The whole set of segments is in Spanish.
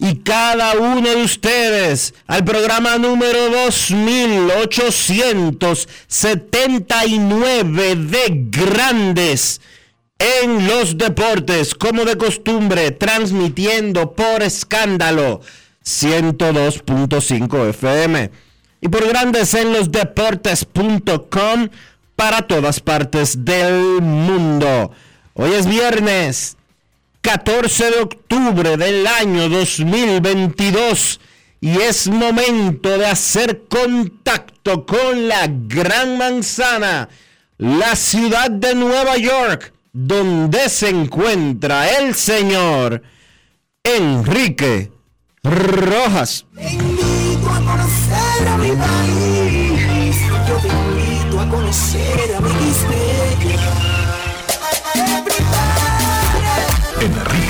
y cada uno de ustedes al programa número 2879 de Grandes en los Deportes, como de costumbre, transmitiendo por escándalo 102.5 FM y por Grandes en los Deportes.com para todas partes del mundo. Hoy es viernes 14 de octubre del año 2022 y es momento de hacer contacto con la Gran Manzana, la ciudad de Nueva York, donde se encuentra el señor Enrique Rojas. Te invito a conocer a mi país. Yo te invito a conocer a mi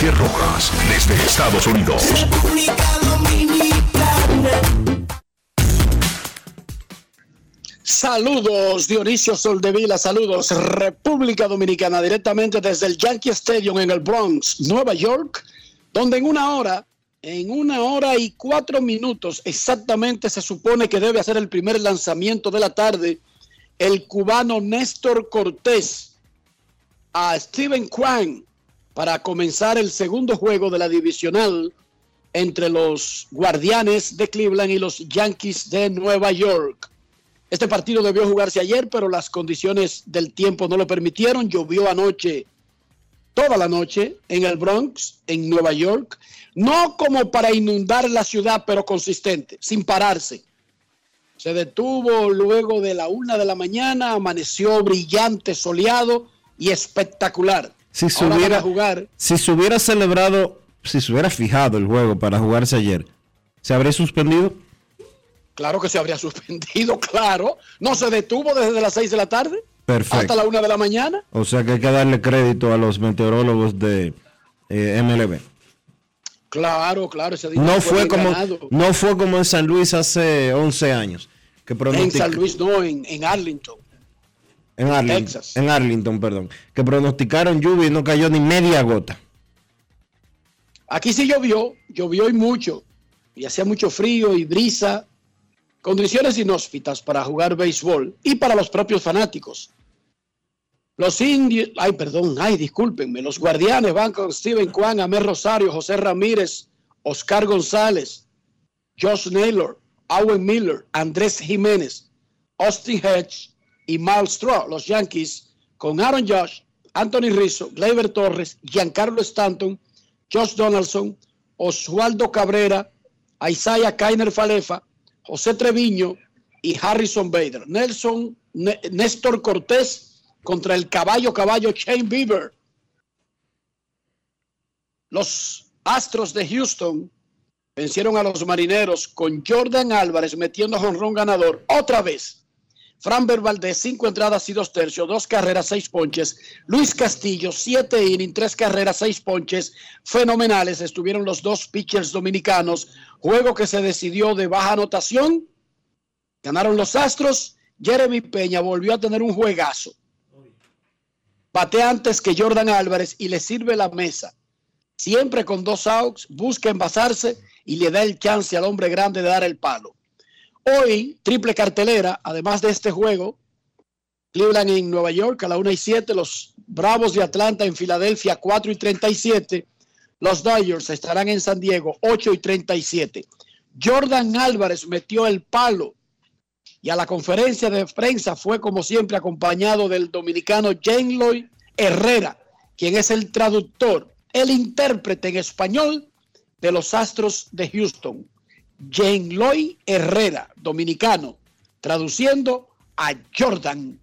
Rojas, desde Estados Unidos. República Dominicana. Saludos, Dionisio Soldevila, saludos, República Dominicana, directamente desde el Yankee Stadium en el Bronx, Nueva York, donde en una hora, en una hora y cuatro minutos exactamente se supone que debe hacer el primer lanzamiento de la tarde el cubano Néstor Cortés a Steven Kwan para comenzar el segundo juego de la divisional entre los Guardianes de Cleveland y los Yankees de Nueva York. Este partido debió jugarse ayer, pero las condiciones del tiempo no lo permitieron. Llovió anoche, toda la noche, en el Bronx, en Nueva York. No como para inundar la ciudad, pero consistente, sin pararse. Se detuvo luego de la una de la mañana, amaneció brillante, soleado y espectacular. Si se, hubiera, jugar si se hubiera celebrado, si se hubiera fijado el juego para jugarse ayer, ¿se habría suspendido? Claro que se habría suspendido, claro. No se detuvo desde las 6 de la tarde Perfecto. hasta la 1 de la mañana. O sea que hay que darle crédito a los meteorólogos de eh, MLB. Claro, claro, ese dinero No fue como ganado. no fue como en San Luis hace 11 años que En San Luis, no, en, en Arlington. En Arlington, Texas. en Arlington, perdón, que pronosticaron lluvia y no cayó ni media gota. Aquí sí llovió, llovió y mucho. Y hacía mucho frío y brisa. Condiciones inhóspitas para jugar béisbol y para los propios fanáticos. Los indios, ay, perdón, ay, discúlpenme. Los guardianes van con Steven Kwan, Amé Rosario, José Ramírez, Oscar González, Josh Naylor, Owen Miller, Andrés Jiménez, Austin Hedge y Miles Straw. Los Yankees con Aaron Josh, Anthony Rizzo, Gleyber Torres, Giancarlo Stanton, Josh Donaldson, Oswaldo Cabrera, Isaiah Kainer Falefa, José Treviño y Harrison Bader. Nelson, Né- Néstor Cortés contra el caballo caballo Shane Bieber. Los Astros de Houston vencieron a los Marineros con Jordan Álvarez metiendo jonrón ganador otra vez. Framber Valdez, cinco entradas y dos tercios, dos carreras, seis ponches. Luis Castillo, siete innings, tres carreras, seis ponches. Fenomenales estuvieron los dos pitchers dominicanos. Juego que se decidió de baja anotación. Ganaron los Astros. Jeremy Peña volvió a tener un juegazo. Batea antes que Jordan Álvarez y le sirve la mesa. Siempre con dos outs, busca envasarse y le da el chance al hombre grande de dar el palo. Hoy, triple cartelera, además de este juego, Cleveland en Nueva York a la 1 y 7, los Bravos de Atlanta en Filadelfia 4 y 37, los Dodgers estarán en San Diego 8 y 37. Jordan Álvarez metió el palo y a la conferencia de prensa fue como siempre acompañado del dominicano Jane Lloyd Herrera, quien es el traductor, el intérprete en español de los Astros de Houston. Jane Lloyd Herrera, dominicano, traduciendo a Jordan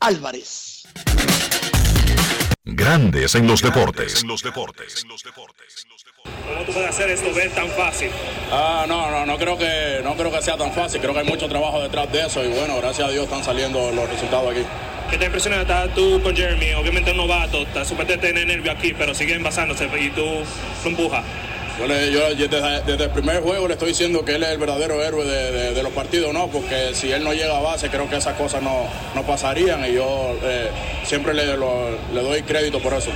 Álvarez. Grandes en los deportes. En los deportes. ¿Cómo tú puedes hacer esto ver tan fácil? Ah, no, no, no creo que no creo que sea tan fácil. Creo que hay mucho trabajo detrás de eso y bueno, gracias a Dios están saliendo los resultados aquí. ¿Qué te impresiona estar tú con Jeremy? Obviamente un novato, está súper tener nervio aquí, pero sigue envasándose y tú lo empujas. Yo, le- yo desde, desde el primer juego le estoy diciendo que él es el verdadero héroe de, de- de los partidos, ¿no? Porque si él no llega a base, creo que esas cosas no, no pasarían y yo eh, siempre le, lo- le doy crédito por eso.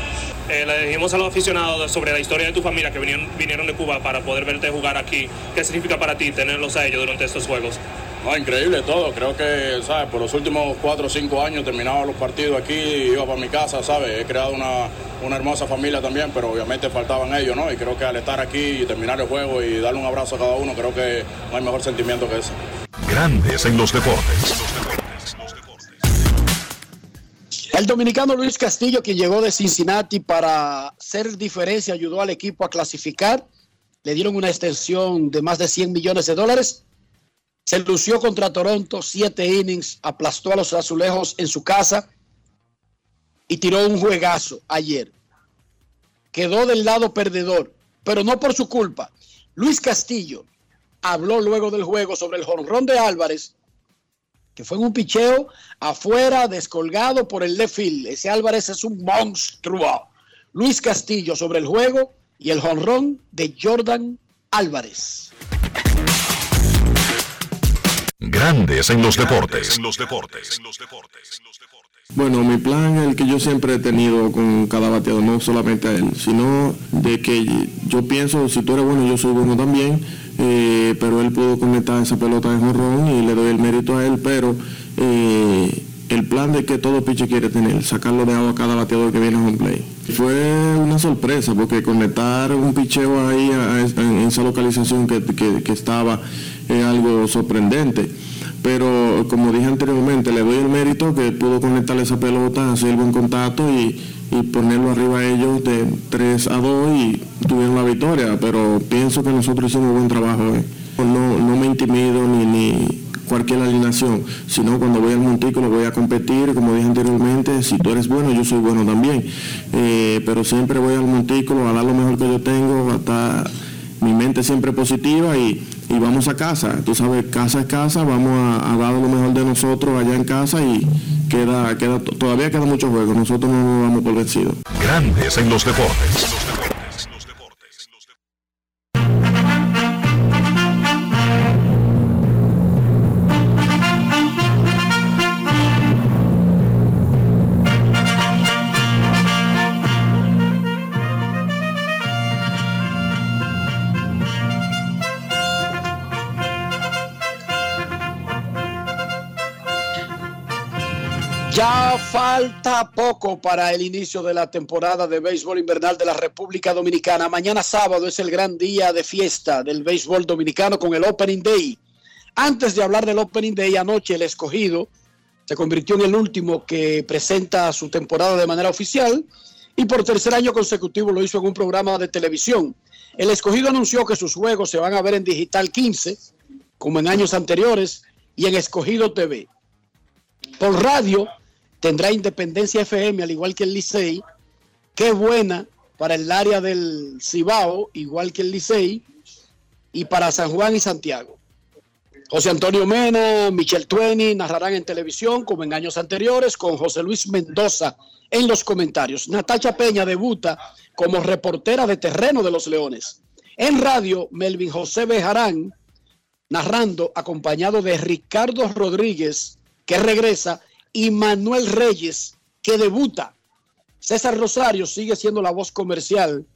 Eh, le dijimos a los aficionados sobre la historia de tu familia que vinieron, vinieron de Cuba para poder verte jugar aquí. ¿Qué significa para ti tenerlos a ellos durante estos juegos? No, increíble todo. Creo que, ¿sabes? Por los últimos cuatro o cinco años terminaba los partidos aquí, iba para mi casa, ¿sabes? He creado una, una hermosa familia también, pero obviamente faltaban ellos, ¿no? Y creo que al estar aquí y terminar el juego y darle un abrazo a cada uno, creo que no hay mejor sentimiento que ese. Grandes en los deportes. El dominicano Luis Castillo, quien llegó de Cincinnati para hacer diferencia, ayudó al equipo a clasificar. Le dieron una extensión de más de 100 millones de dólares. Se lució contra Toronto, siete innings, aplastó a los azulejos en su casa y tiró un juegazo ayer. Quedó del lado perdedor, pero no por su culpa. Luis Castillo habló luego del juego sobre el jonrón de Álvarez que fue en un picheo afuera, descolgado por el left field. Ese Álvarez es un monstruo. Luis Castillo sobre el juego y el jonrón de Jordan Álvarez. Grandes en los deportes. En los deportes. Bueno, mi plan el que yo siempre he tenido con cada bateador, no solamente a él, sino de que yo pienso, si tú eres bueno, yo soy bueno también, eh, pero él pudo conectar esa pelota de jorrón y le doy el mérito a él, pero eh, el plan de que todo pitcher quiere tener, sacarlo de agua a cada bateador que viene a home play. Fue una sorpresa porque conectar un picheo ahí en esa localización que estaba es algo sorprendente pero como dije anteriormente, le doy el mérito que pudo conectarle esa pelota, hacer buen contacto y, y ponerlo arriba a ellos de 3 a 2 y tuvieron la victoria, pero pienso que nosotros hicimos buen trabajo hoy. No, no me intimido ni, ni cualquier alineación, sino cuando voy al montículo voy a competir, como dije anteriormente, si tú eres bueno, yo soy bueno también, Eh, pero siempre voy al montículo a dar lo mejor que yo tengo, hasta mi mente siempre positiva y, y vamos a casa. Tú sabes, casa es casa, vamos a, dar lo mejor de nosotros allá en casa y queda, queda, todavía queda mucho juego. Nosotros no nos vamos por vencidos. Grandes en los deportes. Falta poco para el inicio de la temporada de béisbol invernal de la República Dominicana. Mañana sábado es el gran día de fiesta del béisbol dominicano con el Opening Day. Antes de hablar del Opening Day, anoche el escogido se convirtió en el último que presenta su temporada de manera oficial y por tercer año consecutivo lo hizo en un programa de televisión. El escogido anunció que sus juegos se van a ver en Digital 15, como en años anteriores, y en Escogido TV. Por radio tendrá Independencia FM, al igual que el Licey. Qué buena para el área del Cibao, igual que el Licey, y para San Juan y Santiago. José Antonio Mena, Michel Tueni narrarán en televisión como en años anteriores con José Luis Mendoza en los comentarios. Natacha Peña debuta como reportera de terreno de los Leones. En radio, Melvin José Bejarán narrando acompañado de Ricardo Rodríguez que regresa y Manuel Reyes que debuta. César Rosario sigue siendo la voz comercial.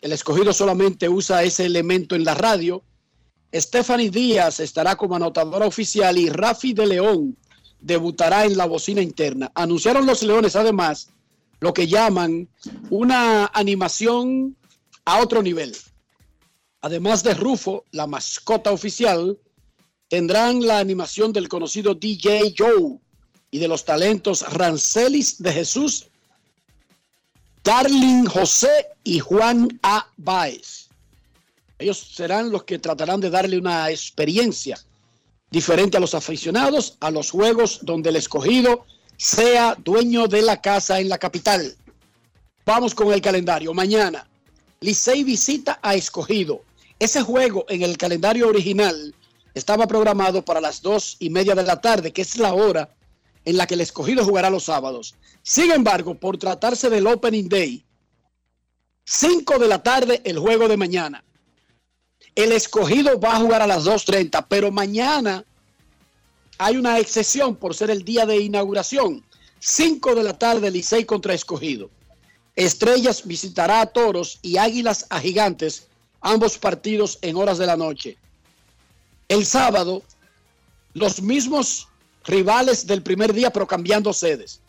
El escogido solamente usa ese elemento en la radio Stephanie Díaz estará como anotadora oficial y Rafi de León debutará en la bocina interna. Anunciaron los Leones además lo que llaman una animación a otro nivel. Además de Rufo, la mascota oficial, tendrán la animación del conocido DJ Joe y de los talentos Rancelis de Jesús, Darling José y Juan A. Baez. Ellos serán los que tratarán de darle una experiencia diferente a los aficionados a los juegos donde el escogido sea dueño de la casa en la capital. Vamos con el calendario. Mañana, Licey visita a escogido. Ese juego en el calendario original estaba programado para las dos y media de la tarde, que es la hora en la que el escogido jugará los sábados. Sin embargo, por tratarse del Opening Day, 5 de la tarde el juego de mañana. El escogido va a jugar a las 2.30, pero mañana hay una excepción por ser el día de inauguración. 5 de la tarde, Licey contra escogido. Estrellas visitará a Toros y Águilas a Gigantes, ambos partidos en horas de la noche. El sábado, los mismos rivales del primer día, pero cambiando sedes.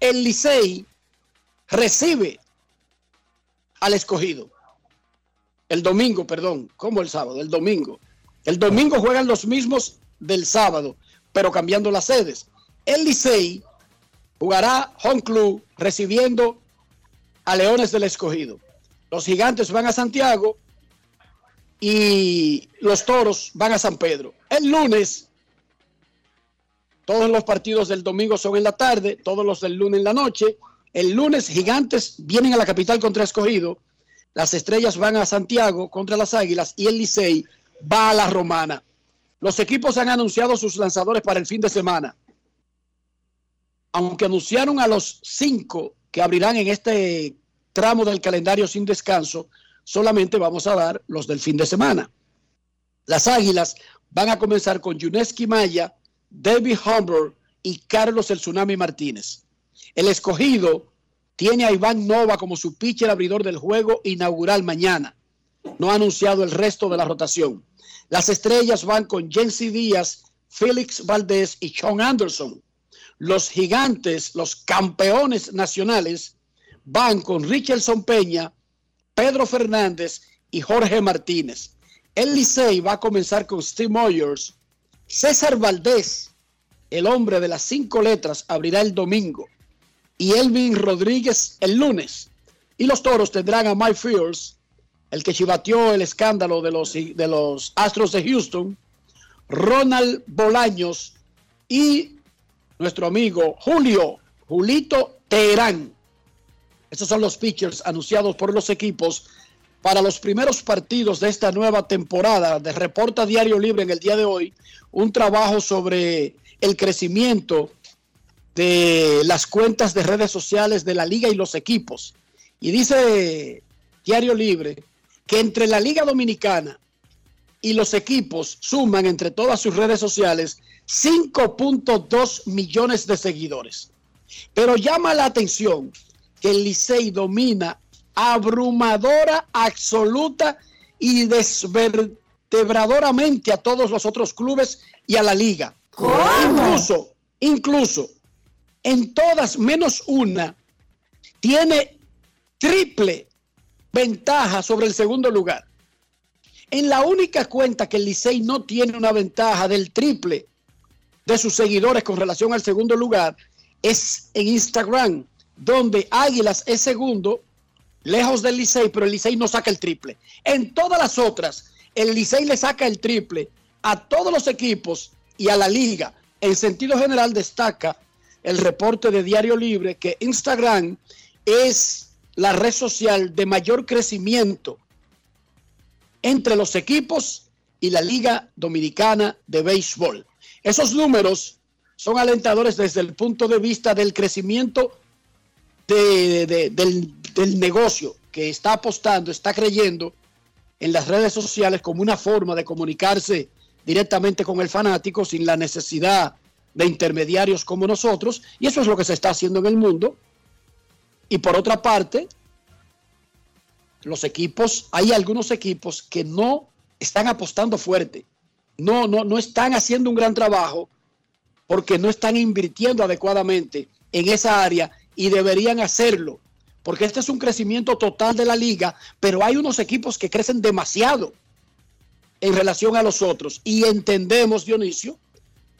El Licey recibe al escogido. El domingo, perdón, como el sábado, el domingo. El domingo juegan los mismos del sábado, pero cambiando las sedes. El Licey jugará Home Club recibiendo a Leones del Escogido. Los gigantes van a Santiago y los toros van a San Pedro. El lunes, todos los partidos del domingo son en la tarde, todos los del lunes en la noche. El lunes, gigantes vienen a la capital contra Escogido las estrellas van a Santiago contra las Águilas y el Licey va a la Romana. Los equipos han anunciado sus lanzadores para el fin de semana. Aunque anunciaron a los cinco que abrirán en este tramo del calendario sin descanso, solamente vamos a dar los del fin de semana. Las Águilas van a comenzar con Yuneski Maya, David Humber y Carlos El Tsunami Martínez. El escogido tiene a Iván Nova como su pitcher abridor del juego inaugural mañana. No ha anunciado el resto de la rotación. Las estrellas van con Jensi Díaz, Félix Valdés y Sean Anderson. Los gigantes, los campeones nacionales, van con Richardson Peña, Pedro Fernández y Jorge Martínez. El Licey va a comenzar con Steve Moyers. César Valdés, el hombre de las cinco letras, abrirá el domingo y Elvin Rodríguez el lunes. Y los toros tendrán a Mike Fields, el que chivateó el escándalo de los, de los Astros de Houston, Ronald Bolaños y nuestro amigo Julio, Julito Teherán. Estos son los pitchers anunciados por los equipos para los primeros partidos de esta nueva temporada de Reporta Diario Libre en el día de hoy. Un trabajo sobre el crecimiento de las cuentas de redes sociales de la liga y los equipos. Y dice Diario Libre que entre la Liga Dominicana y los equipos suman entre todas sus redes sociales 5.2 millones de seguidores. Pero llama la atención que el Licey domina abrumadora, absoluta y desvertebradoramente a todos los otros clubes y a la liga. Incluso, incluso en todas menos una, tiene triple ventaja sobre el segundo lugar. En la única cuenta que el Licey no tiene una ventaja del triple de sus seguidores con relación al segundo lugar es en Instagram, donde Águilas es segundo, lejos del Licey, pero el Licey no saca el triple. En todas las otras, el Licey le saca el triple a todos los equipos y a la liga. En sentido general destaca el reporte de Diario Libre que Instagram es la red social de mayor crecimiento entre los equipos y la Liga Dominicana de Béisbol. Esos números son alentadores desde el punto de vista del crecimiento de- de- del, del negocio que está apostando, está creyendo en las redes sociales como una forma de comunicarse directamente con el fanático sin la necesidad de intermediarios como nosotros. Y eso es lo que se está haciendo en el mundo. Y por otra parte, los equipos, hay algunos equipos que no están apostando fuerte. No, no, no están haciendo un gran trabajo porque no están invirtiendo adecuadamente en esa área y deberían hacerlo. Porque este es un crecimiento total de la liga, pero hay unos equipos que crecen demasiado en relación a los otros. Y entendemos, Dionisio,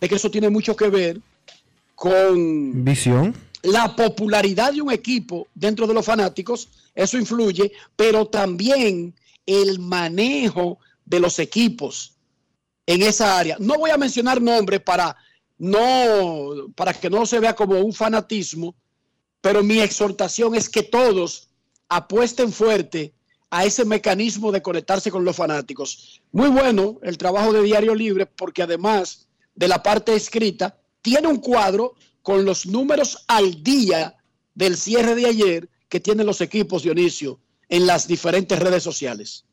de que eso tiene mucho que ver con Visión. la popularidad de un equipo dentro de los fanáticos, eso influye, pero también el manejo de los equipos en esa área. No voy a mencionar nombres para no para que no se vea como un fanatismo, pero mi exhortación es que todos apuesten fuerte a ese mecanismo de conectarse con los fanáticos. Muy bueno el trabajo de Diario Libre porque además de la parte escrita, tiene un cuadro con los números al día del cierre de ayer que tienen los equipos, Dionisio, en las diferentes redes sociales.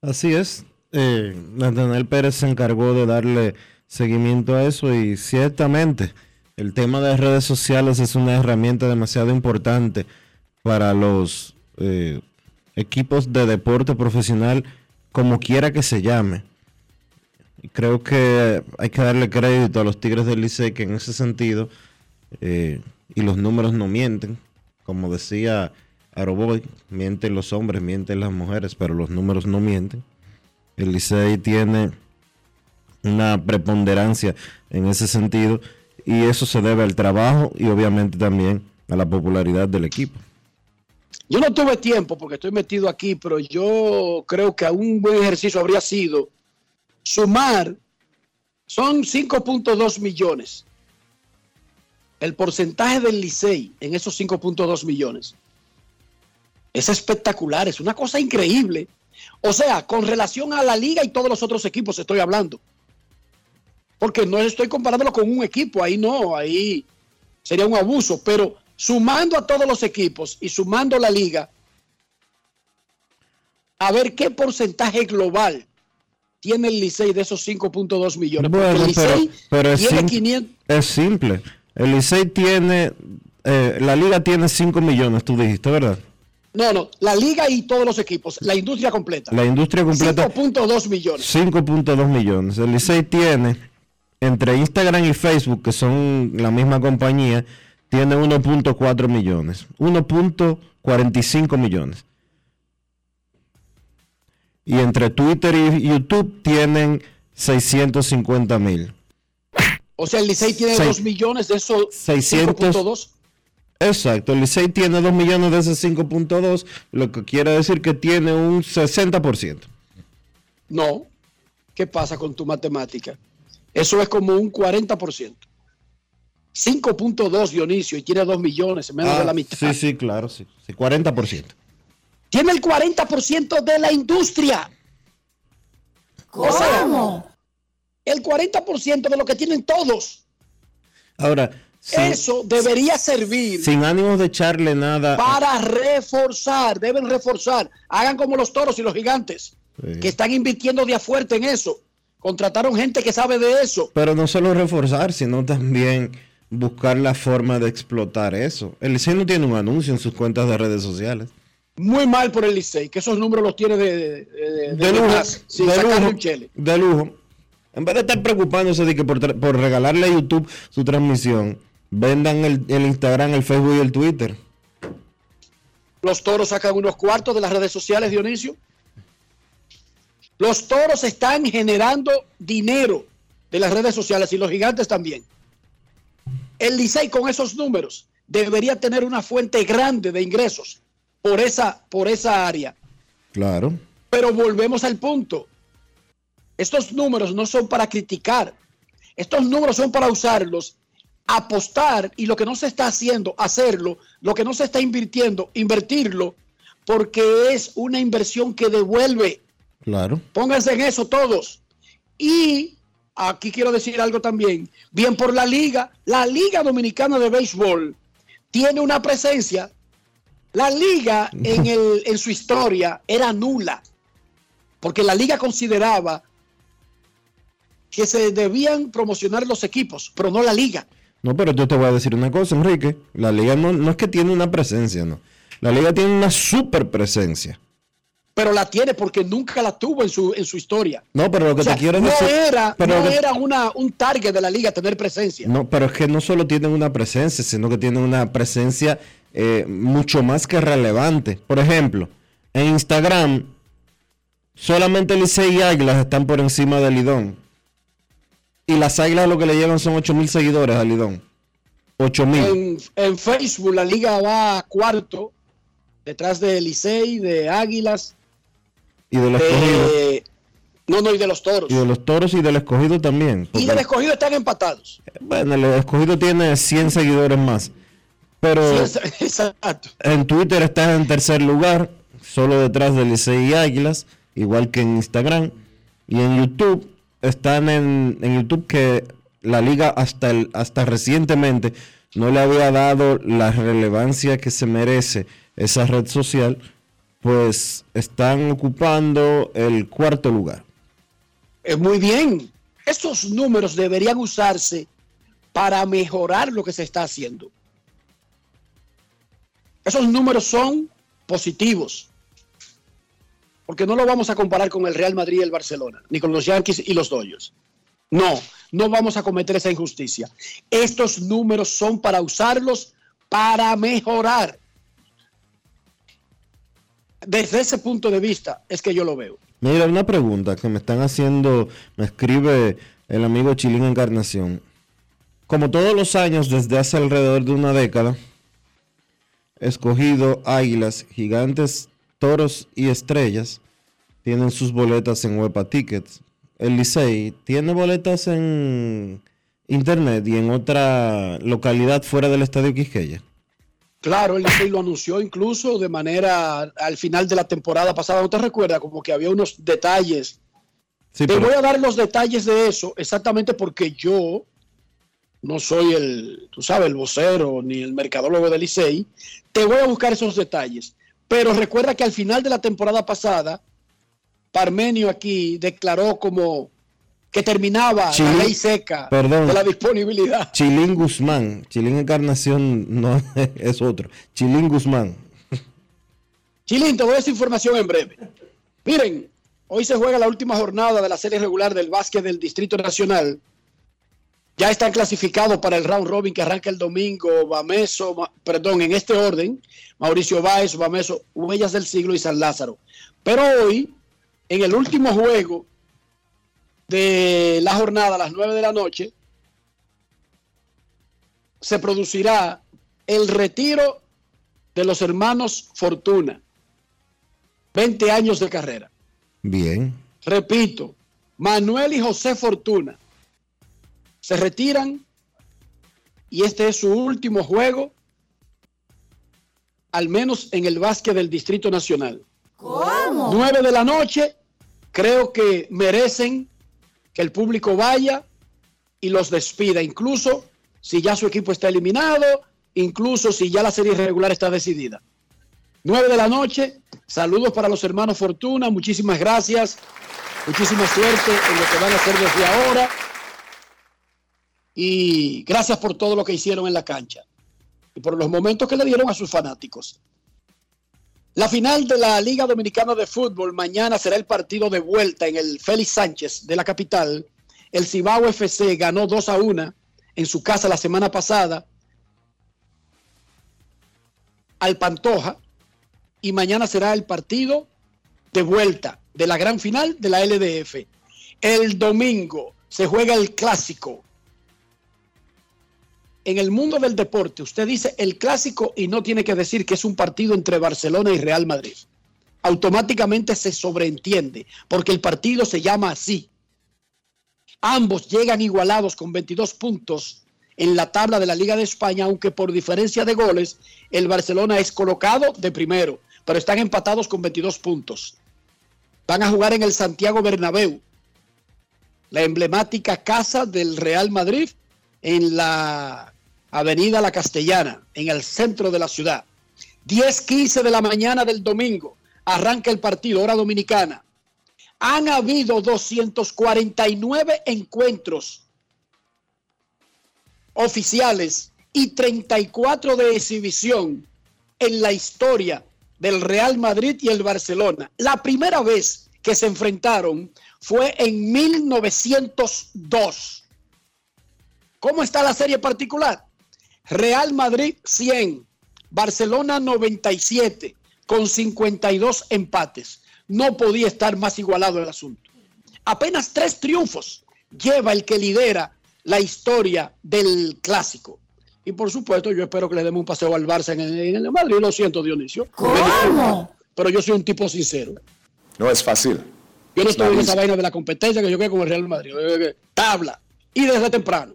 Así es. Eh, Pérez se encargó de darle seguimiento a eso y ciertamente el tema de redes sociales es una herramienta demasiado importante para los eh, equipos de deporte profesional, como quiera que se llame. Creo que hay que darle crédito a los Tigres del Licey que en ese sentido, eh, y los números no mienten, como decía Aroboy, mienten los hombres, mienten las mujeres, pero los números no mienten. El Licey tiene una preponderancia en ese sentido y eso se debe al trabajo y obviamente también a la popularidad del equipo. Yo no tuve tiempo porque estoy metido aquí, pero yo creo que un buen ejercicio habría sido sumar, son 5.2 millones. El porcentaje del Licey en esos 5.2 millones es espectacular, es una cosa increíble. O sea, con relación a la liga y todos los otros equipos estoy hablando. Porque no estoy comparándolo con un equipo, ahí no, ahí sería un abuso, pero sumando a todos los equipos y sumando la liga, a ver qué porcentaje global tiene el Licey de esos 5.2 millones. Bueno, el Licey pero es, tiene 500, es simple. El Licey tiene, eh, la liga tiene 5 millones, tú dijiste, ¿verdad? no, no, la liga y todos los equipos, la industria completa. La industria completa 5.2 millones. 5.2 millones. El Licey tiene, entre Instagram y Facebook, que son la misma compañía, tiene 1.4 millones. 1.45 millones. Y entre Twitter y YouTube tienen 650 mil. O sea, el Licey tiene Seis- 2 millones de esos 600. 5.2. Exacto, el Licey tiene 2 millones de ese 5.2, lo que quiere decir que tiene un 60%. No. ¿Qué pasa con tu matemática? Eso es como un 40%. 5.2 Dionisio y tiene 2 millones, menos de la mitad. Ah, sí, sí, claro, sí, sí 40%. Tiene el 40% de la industria. O sea, el 40% de lo que tienen todos. Ahora, sin, Eso debería servir sin ánimos de echarle nada. para reforzar. Deben reforzar. Hagan como los toros y los gigantes, Sí. que están invirtiendo de a fuerte en eso. Contrataron gente que sabe de eso. Pero no solo reforzar, sino también buscar la forma de explotar eso. El Licey no tiene un anuncio en sus cuentas de redes sociales. Muy mal por el Licey, que esos números los tiene de, de, de- De lujo, más, sin de lujo, un chele. de lujo. En vez de estar preocupándose de que por regalarle a YouTube su transmisión, vendan el, el Instagram, el Facebook y el Twitter. Los toros sacan unos cuartos de las redes sociales, Dionisio. Los toros están generando dinero de las redes sociales y los gigantes también. El Licey con esos números debería tener una fuente grande de ingresos por esa, por esa área. Claro. Pero volvemos al punto. Estos números no son para criticar. Estos números son para usarlos, apostar y lo que no se está haciendo, hacerlo. Lo que no se está invirtiendo, invertirlo, porque es una inversión que devuelve. Claro. Pónganse en eso todos. Y aquí quiero decir algo también. Bien por la liga, la Liga Dominicana de Béisbol tiene una presencia. La liga en, el, en su historia era nula, porque la liga consideraba que se debían promocionar los equipos, pero no la liga. No, pero yo te voy a decir una cosa, Enrique. La liga no, no es que tiene una presencia, no. La liga tiene una super presencia. Pero la tiene porque nunca la tuvo en su, en su historia. No, pero lo que O sea, te quiero no decir. era, pero no lo que- era una, un target de la liga tener presencia. No, pero es que no solo tienen una presencia, sino que tienen una presencia eh, mucho más que relevante. Por ejemplo, en Instagram, solamente Licey y Águilas están por encima de Lidón. Y las Águilas lo que le llevan son 8 mil seguidores a Lidón. 8 mil. En, en Facebook la liga va a cuarto, detrás de Licey, de Águilas, Y del escogido. de... No, no, y de los toros. Y de los toros y del escogido también. Y del escogido están empatados. Bueno, el escogido tiene 100 seguidores más. Pero Sí, exacto. en Twitter está en tercer lugar, solo detrás de Licey y Águilas, igual que en Instagram. Y en YouTube están en, en YouTube que la liga hasta, el, hasta recientemente no le había dado la relevancia que se merece esa red social, pues están ocupando el cuarto lugar. Eh, muy bien. Estos números deberían usarse para mejorar lo que se está haciendo. Esos números son positivos. Porque no lo vamos a comparar con el Real Madrid y el Barcelona, ni con los Yankees y los Dodgers. No, no vamos a cometer esa injusticia. Estos números son para usarlos para mejorar. Desde ese punto de vista es que yo lo veo. Mira, una pregunta que me están haciendo, me escribe el amigo Chilín Encarnación. Como todos los años, desde hace alrededor de una década, escogido Águilas, Gigantes, Toros y Estrellas tienen sus boletas en Huepa Tickets. El Licey tiene boletas en internet y en otra localidad fuera del Estadio Quisqueya. Claro, el Licey lo anunció incluso de manera al final de la temporada pasada. ¿No te recuerdas? Como que había unos detalles. Sí, Te pero- voy a dar los detalles de eso exactamente porque yo no soy el, tú sabes, el vocero ni el mercadólogo del Licey. Te voy a buscar esos detalles. Pero recuerda que al final de la temporada pasada, Parmenio aquí declaró como que terminaba Sí, la ley seca perdón. de la disponibilidad. Chilín Guzmán, Chilín Encarnación no es otro. Chilín Guzmán. Chilín, te doy esa información en breve. Miren, hoy se juega la última jornada de la serie regular del básquet del Distrito Nacional. Ya están clasificados para el round robin que arranca el domingo. Bameso, perdón, en este orden, Mauricio Báez, Bameso, Huellas del Siglo y San Lázaro. Pero hoy, en el último juego de la jornada a las 9 de la noche, se producirá el retiro de los hermanos Fortuna. 20 años de carrera. Bien. Repito, Manuel y José Fortuna se retiran y este es su último juego, al menos en el básquet del Distrito Nacional. ¿Cómo? 9 de la noche, creo que merecen que el público vaya y los despida, incluso si ya su equipo está eliminado, incluso si ya la serie regular está decidida. 9 de la noche, saludos para los hermanos Fortuna, muchísimas gracias, muchísima suerte en lo que van a hacer desde ahora y gracias por todo lo que hicieron en la cancha y por los momentos que le dieron a sus fanáticos. La final de la Liga Dominicana de Fútbol mañana será el partido de vuelta en el Félix Sánchez de la capital. El Cibao FC ganó 2 a 1 en su casa la semana pasada al Pantoja y mañana será el partido de vuelta de la gran final de la LDF. El domingo se juega el clásico. En el mundo del deporte, usted dice el clásico y no tiene que decir que es un partido entre Barcelona y Real Madrid. Automáticamente se sobreentiende porque el partido se llama así. Ambos llegan igualados con 22 puntos en la tabla de la Liga de España, aunque por diferencia de goles, el Barcelona es colocado de primero, pero están empatados con 22 puntos. Van a jugar en el Santiago Bernabéu, la emblemática casa del Real Madrid en la Avenida La Castellana, en el centro de la ciudad. 10:15 de la mañana del domingo arranca el partido, hora dominicana. Han habido 249 encuentros oficiales y 34 de exhibición en la historia del Real Madrid y el Barcelona. La primera vez que se enfrentaron fue en 1902. ¿Cómo está la serie particular? Real Madrid 100, Barcelona 97, con 52 empates. No podía estar más igualado el asunto. Apenas tres triunfos lleva el que lidera la historia del clásico. Y por supuesto, yo espero que le demos un paseo al Barça en el, en el Madrid. Lo siento, Dionisio. ¿Cómo? Pero yo soy un tipo sincero. No es fácil. Yo no estoy en La esa vaina de la competencia que yo quiero con el Real Madrid. Eh, Tabla. Y desde temprano.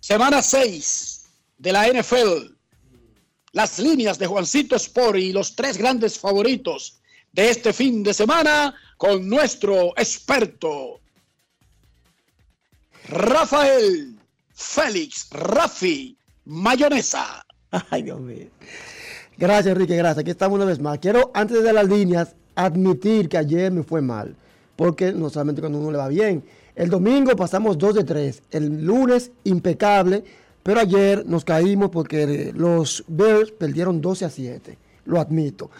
Semana 6 de la NFL. Las líneas de Juancito Sport y los tres grandes favoritos de este fin de semana con nuestro experto Rafael Félix Rafi Mayonesa. Ay, Dios mío. Gracias, Enrique, gracias. Aquí estamos una vez más. Quiero, antes de las líneas, admitir que ayer me fue mal. Porque no solamente cuando uno le va bien. El domingo pasamos 2 de 3. El lunes, impecable. Pero ayer nos caímos porque los Bears perdieron 12 a 7. Lo admito.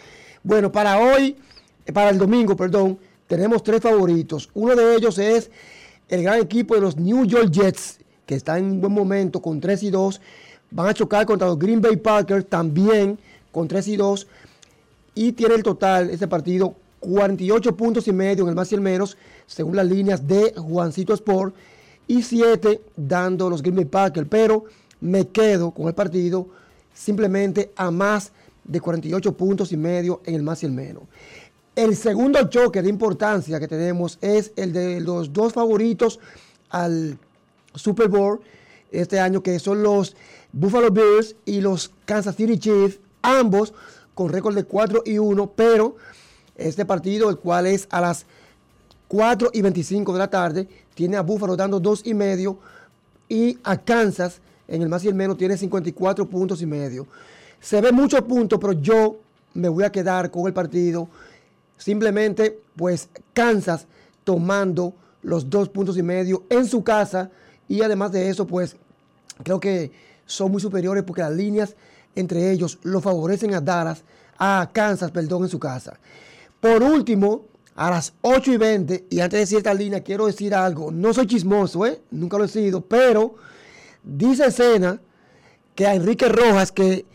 Bueno, para hoy, eh, para el domingo, perdón, tenemos tres favoritos. Uno de ellos es el gran equipo de los New York Jets, que está en un buen momento con 3 y 2. Van a chocar contra los Green Bay Packers también con 3 y 2. Y tiene el total, este partido, 48 puntos y medio en el más y el menos, según las líneas de Juancito Sport. Y 7 dando los Green Bay Packers. Pero me quedo con el partido simplemente a más de 48 puntos y medio en el más y el menos. El segundo choque de importancia que tenemos es el de los dos favoritos al Super Bowl este año, que son los Buffalo Bills y los Kansas City Chiefs, ambos con récord de 4 y 1, pero este partido, el cual es a las 4 y 25 de la tarde, tiene a Buffalo dando 2 y medio y a Kansas en el más y el menos tiene 54 puntos y medio. Se ve muchos puntos, pero yo me voy a quedar con el partido. Simplemente, pues Kansas tomando los dos puntos y medio en su casa. Y además de eso, pues creo que son muy superiores porque las líneas entre ellos lo favorecen a Dallas, a Kansas, perdón, en su casa. Por último, a las 8 y 20, y antes de decir esta línea, quiero decir algo. No soy chismoso, ¿eh? Nunca lo he sido, pero dice Cena que a Enrique Rojas, que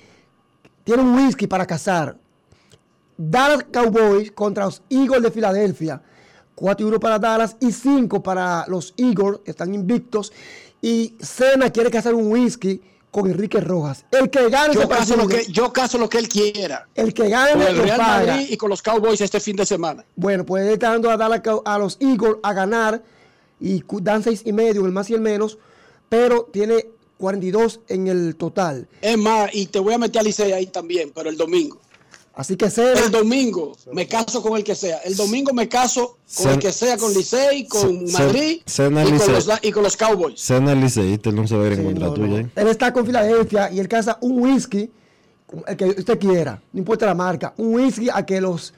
tiene un whisky para cazar, Dallas Cowboys contra los Eagles de Filadelfia. 4 y 1 para Dallas y 5 para los Eagles, están invictos. Y Cena quiere cazar un whisky con Enrique Rojas. El que gane Yo caso, lo que, yo caso lo que él quiera. el que gane Con el Real paga. Madrid y con los Cowboys este fin de semana. Bueno, pues él está dando a, Dallas Cow- a los Eagles a ganar y dan 6 y medio el más y el menos, pero tiene 42 en el total. Es más, y te voy a meter a Licey ahí también, pero el domingo. Así que Cena, El domingo me caso con el que sea. El domingo me caso con el que sea, con Licey, con Madrid y, con los, y con los Cowboys. Cena liceísta, él no se va a ir en Sí, contra no, tuya. no. ¿eh? Él está con Filadelfia y él caza un whisky, el que usted quiera, no importa la marca, un whisky a que los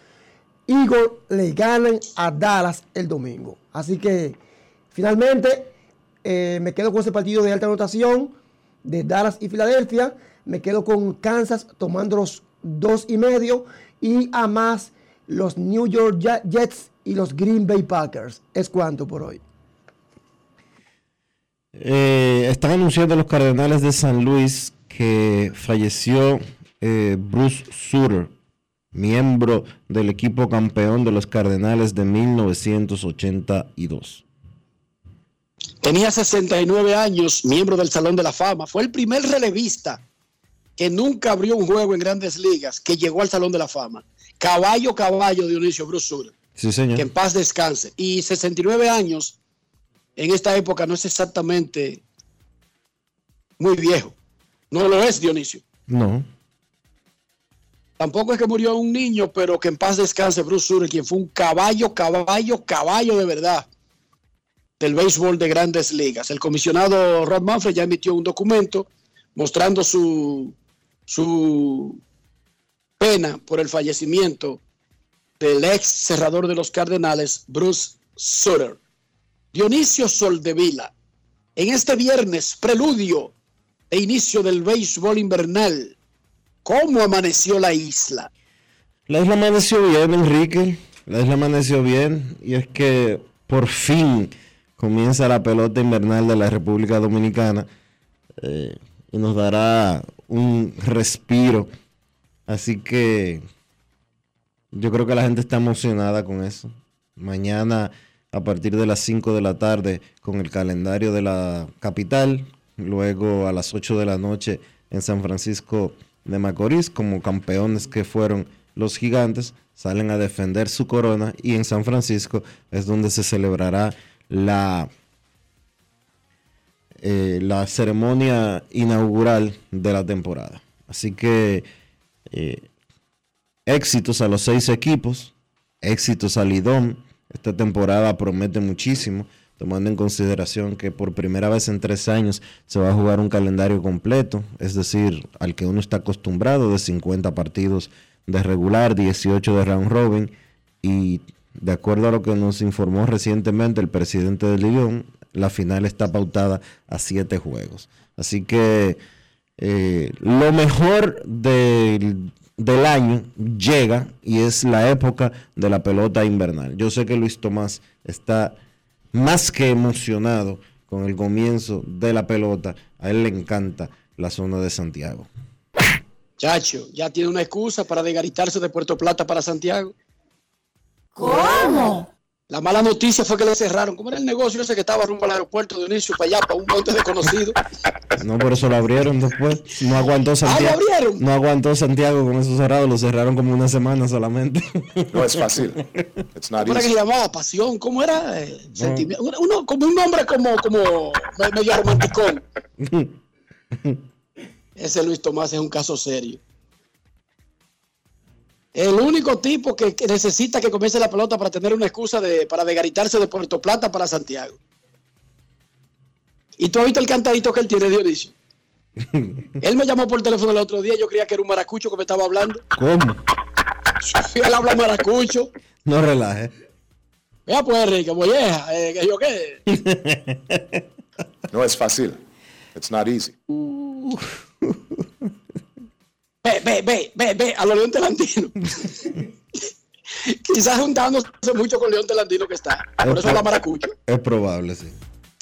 Eagles le ganen a Dallas el domingo. Así que finalmente eh, me quedo con ese partido de alta anotación de Dallas y Filadelfia. Me quedo con Kansas tomando los dos y medio y a más los New York Je- Jets y los Green Bay Packers. Es cuanto por hoy. Eh, están anunciando los Cardenales de San Luis que falleció eh, Bruce Sutter, miembro del equipo campeón de los Cardenales de 1982. Tenía 69 años, miembro del Salón de la Fama. Fue el primer relevista que nunca abrió un juego en grandes ligas que llegó al Salón de la Fama. Caballo, caballo, Dionisio Bruce Sutter. Sí, señor. Que en paz descanse. Y 69 años en esta época no es exactamente muy viejo. No lo es, Dionisio. No. Tampoco es que murió un niño, pero que en paz descanse Bruce Sutter, quien fue un caballo, caballo, caballo de verdad del béisbol de grandes ligas. El comisionado Rod Manfred ya emitió un documento mostrando su, su pena por el fallecimiento del ex cerrador de los Cardenales, Bruce Sutter. Dionisio Soldevila, en este viernes, preludio e inicio del béisbol invernal, ¿cómo amaneció la isla? La isla amaneció bien, Enrique. La isla amaneció bien. Y es que por fin comienza la pelota invernal de la República Dominicana. eh, y nos dará un respiro. Así que yo creo que la gente está emocionada con eso. Mañana a partir de las 5 de la tarde con el calendario de la capital. Luego a las 8 de la noche en San Francisco de Macorís como campeones que fueron los gigantes. Salen a defender su corona y en San Francisco es donde se celebrará la eh, la ceremonia inaugural de la temporada. Así que eh, éxitos a los seis equipos, éxitos al IDOM. Esta temporada promete muchísimo, tomando en consideración que por primera vez en tres años se va a jugar un calendario completo, es decir, al que uno está acostumbrado de 50 partidos de regular, 18 de round robin y de acuerdo a lo que nos informó recientemente el presidente del Lyon, la final está pautada a siete juegos. Así que eh, lo mejor del, del año llega y es la época de la pelota invernal. Yo sé que Luis Tomás está más que emocionado con el comienzo de la pelota. A él le encanta la zona de Santiago. Chacho, ya tiene una excusa para desgaritarse de Puerto Plata para Santiago. ¿Cómo? La mala noticia fue que le cerraron. ¿Cómo era el negocio ese que estaba rumbo al aeropuerto de inicio para allá, para un monte desconocido? No, por eso lo abrieron después. No aguantó Santiago. Ah, ¿lo abrieron? No aguantó Santiago con eso cerrado. Lo cerraron como una semana solamente. No es fácil. It's not ¿Cómo era que se llamaba? Pasión. ¿Cómo era? Eh, sentimiento. Uno, como un nombre como, como me- medio romanticón. Ese Luis Tomás es un caso serio. El único tipo que, necesita que comience la pelota para tener una excusa de, para desgaritarse de Puerto Plata para Santiago. Y tú has visto el cantadito que él tiene, Dionisio. Él me llamó por teléfono el otro día, yo creía que era un maracucho que me estaba hablando. ¿Cómo? Él habla maracucho. No relaje. Vea pues, Enrique, molleja, eh, que yo qué. No es fácil. It's not easy. Ve, ve, ve, ve, ve, a lo León Telandino. Quizás juntándose mucho con León Telandino que está. Por eso habla maracucho. Es probable, sí.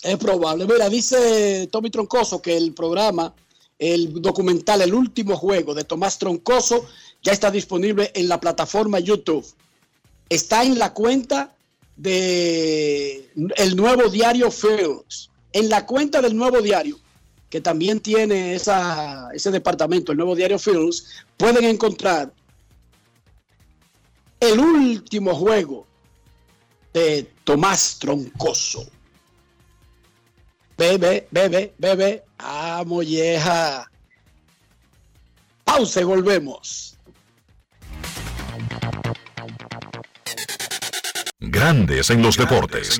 Es probable. Mira, dice Tommy Troncoso que el programa, el documental El último juego de Tomás Troncoso ya está disponible en la plataforma YouTube. Está en la cuenta de el nuevo diario Films. En la cuenta del nuevo diario, que también tiene esa, ese departamento, el nuevo diario Films, pueden encontrar el último juego de Tomás Troncoso. Bebe, bebe, bebe. Ah, molleja. Pausa y volvemos. Grandes en los deportes.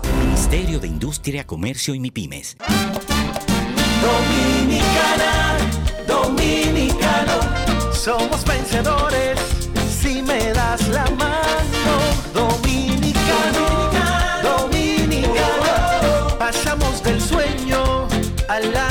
Ministerio de Industria, Comercio y MIPIMES. Dominicana, dominicano, somos vencedores si me das la mano. Dominicano, dominicano, pasamos del sueño a la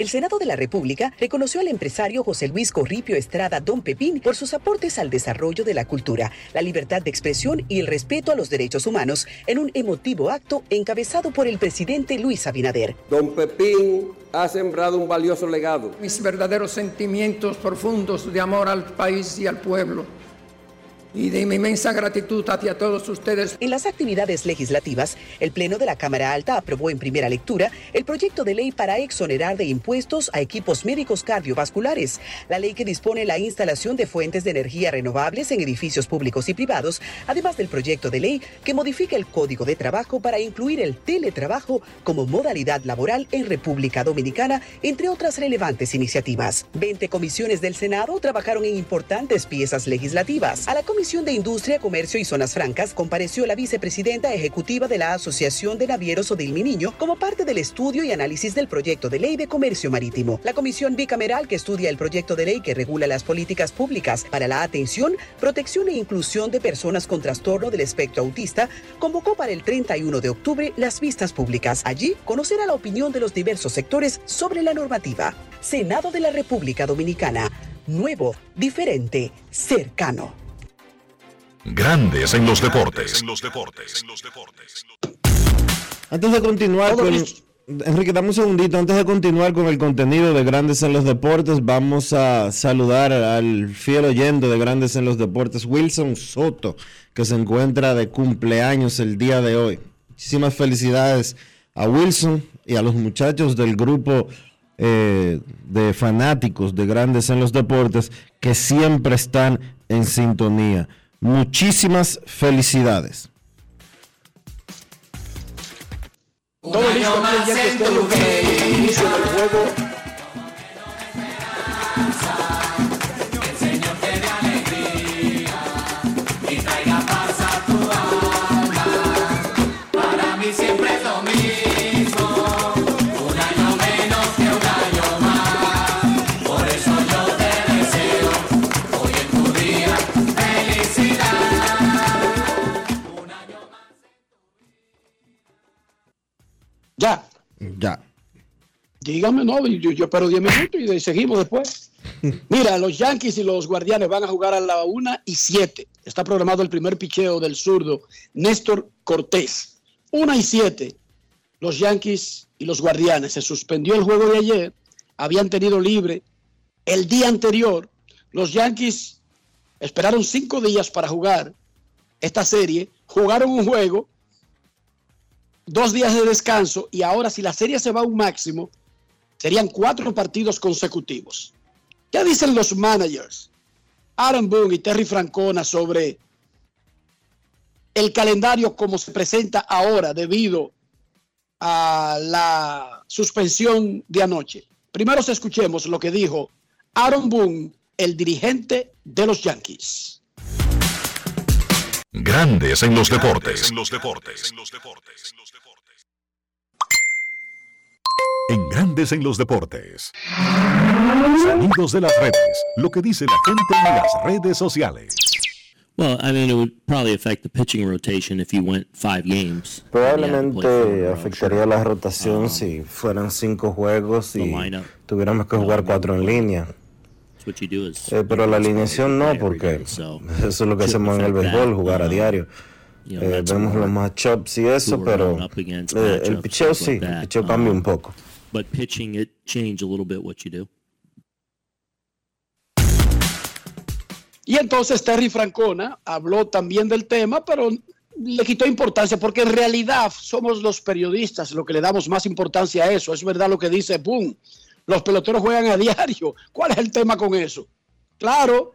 El Senado de la República reconoció al empresario José Luis Corripio Estrada Don Pepín por sus aportes al desarrollo de la cultura, la libertad de expresión y el respeto a los derechos humanos en un emotivo acto encabezado por el presidente Luis Abinader. Don Pepín ha sembrado un valioso legado. Mis verdaderos sentimientos profundos de amor al país y al pueblo y de mi inmensa gratitud hacia todos ustedes. En las actividades legislativas, el Pleno de la Cámara Alta aprobó en primera lectura el proyecto de ley para exonerar de impuestos a equipos médicos cardiovasculares, la ley que dispone la instalación de fuentes de energía renovables en edificios públicos y privados, además del proyecto de ley que modifica el Código de Trabajo para incluir el teletrabajo como modalidad laboral en República Dominicana, entre otras relevantes iniciativas. 20 comisiones del Senado trabajaron en importantes piezas legislativas. A la Comisión de Industria, Comercio y Zonas Francas compareció la vicepresidenta ejecutiva de la Asociación de Navieros Odil Niño como parte del estudio y análisis del proyecto de ley de comercio marítimo. La Comisión Bicameral que estudia el proyecto de ley que regula las políticas públicas para la atención, protección e inclusión de personas con trastorno del espectro autista convocó para el 31 de octubre las vistas públicas. Allí conocerá la opinión de los diversos sectores sobre la normativa. Senado de la República Dominicana. Nuevo, diferente, cercano. Grandes en los deportes. Antes de continuar con... Enrique, dame un segundito. Antes de continuar con el contenido de Grandes en los Deportes, vamos a saludar al fiel oyente de Grandes en los Deportes, Wilson Soto, que se encuentra de cumpleaños el día de hoy. Muchísimas felicidades a Wilson y a los muchachos del grupo eh, de fanáticos de Grandes en los Deportes que siempre están en sintonía. Muchísimas felicidades. Ya. Ya. Dígame, no, yo, yo espero 10 minutos y seguimos después. Mira, los Yankees y los Guardianes van a jugar a la 1 y 7. Está programado el primer picheo del zurdo Néstor Cortés. 1 y 7. Los Yankees y los Guardianes. Se suspendió el juego de ayer. Habían tenido libre el día anterior. Los Yankees esperaron cinco días para jugar esta serie. Jugaron un juego dos días de descanso y ahora si la serie se va a un máximo, serían cuatro partidos consecutivos. ¿Qué dicen los managers? Aaron Boone y Terry Francona sobre el calendario como se presenta ahora debido a la suspensión de anoche. Primero escuchemos lo que dijo Aaron Boone, el dirigente de los Yankees. Grandes en los deportes. En los deportes. En Grandes en los deportes. Sonidos de las redes. Lo que dice la gente en las redes sociales. Well, I mean, it would probably affect the pitching rotation if you went five games. Probablemente afectaría la rotación si fueran cinco juegos y tuviéramos que jugar cuatro en línea. Eh, pero la alineación no, porque eso es lo que hacemos en el béisbol, jugar a diario. Eh, vemos los matchups y eso, pero eh, el picheo sí, el picheo cambia un poco. But pitching, it change a little bit what you do. Y entonces Terry Francona habló también del tema, pero le quitó importancia porque en realidad somos los periodistas los que le damos más importancia a eso. Es verdad lo que dice Boom. Los peloteros juegan a diario. ¿Cuál es el tema con eso? Claro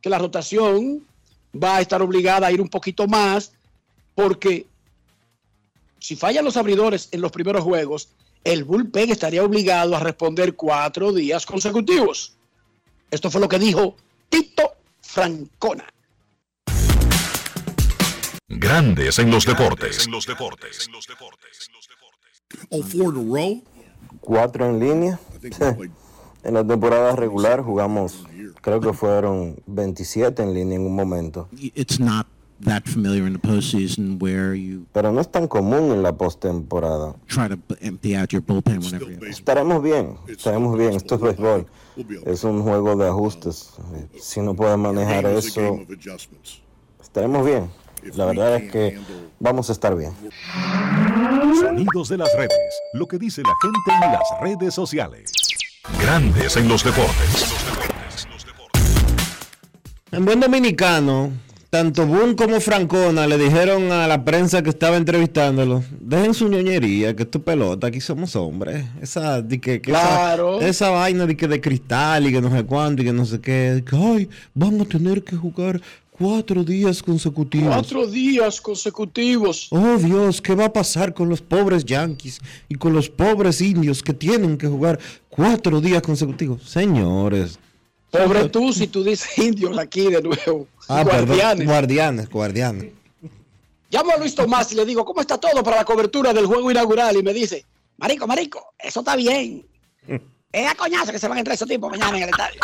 que la rotación va a estar obligada a ir un poquito más porque si fallan los abridores en los primeros juegos, el bullpen estaría obligado a responder cuatro días consecutivos. Esto fue lo que dijo Tito Francona. Grandes en los deportes. Oh, four in a row? Cuatro en línea. en la temporada regular jugamos, creo que fueron 27 en línea en un momento. It's not that familiar in the postseason where you Pero no es tan común en la postemporada. try to b- empty out your bullpen whenever you Estaremos bien, estaremos bien. Esto es béisbol. Es un juego de ajustes. Eh, Si no puede manejar eso, estaremos bien. La verdad es que vamos a estar bien. Sonidos de las redes. Lo que dice la gente en las redes sociales. Grandes en los deportes. En buen dominicano, tanto Boone como Francona le dijeron a la prensa que estaba entrevistándolo, dejen su ñoñería, que esto es pelota, aquí somos hombres. Esa, de que, que esa- Claro. esa, vaina de que de cristal y que no sé cuánto y que no sé qué, que, ay, van a tener que jugar cuatro días consecutivos. Cuatro días consecutivos. Oh Dios, ¿qué va a pasar con los pobres Yankees y con los pobres indios que tienen que jugar cuatro días consecutivos? Señores. Pobre tú si tú dices indios aquí de nuevo. Ah, perdón, Guardianes. guardianes, guardianes. Llamo a Luis Tomás y le digo, ¿cómo está todo para la cobertura del juego inaugural? Y me dice, Marico, Marico, eso está bien. Es a coñazo que se van a entrar esos tipos mañana en el estadio.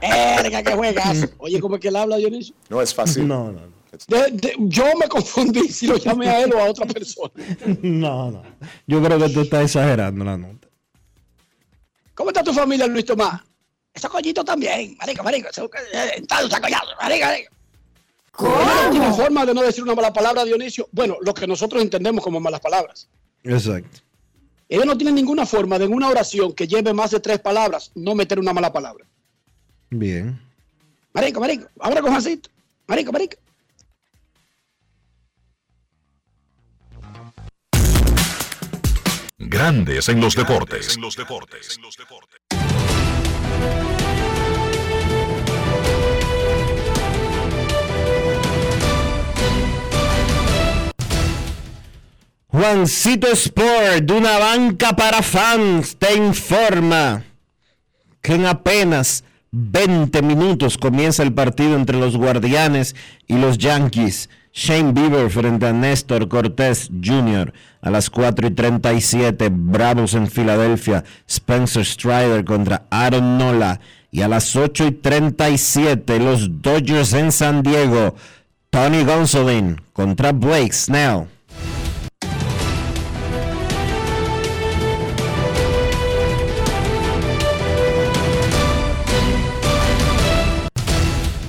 Verga, que juegas. Oye, ¿cómo es que él habla, Dionisio? No es fácil. No, no. De- de- yo me confundí si lo llamé a él o a otra persona. No, no. Yo creo que tú estás exagerando la nota. ¿Cómo está tu familia, Luis Tomás? Esos coñitos también. Marico, marico. eso- eh, coñazo. Marico, marico. No tiene forma de no decir una mala palabra, Dionisio. Bueno, lo que nosotros entendemos como malas palabras. Exacto. Ellos no tienen ninguna forma de en una oración que lleve más de tres palabras no meter una mala palabra. Bien. Marico, marico, ahora con Juancito. Marico, marico. Grandes en los deportes. Juancito Sport, de una banca para fans, te informa que en apenas 20 minutos comienza el partido entre los Guardianes y los Yankees. Shane Bieber frente a Néstor Cortés Jr. a las 4 y 37. Bravos en Filadelfia. Spencer Strider contra Aaron Nola. Y a las 8 y 37 los Dodgers en San Diego. Tony Gonsolin contra Blake Snell.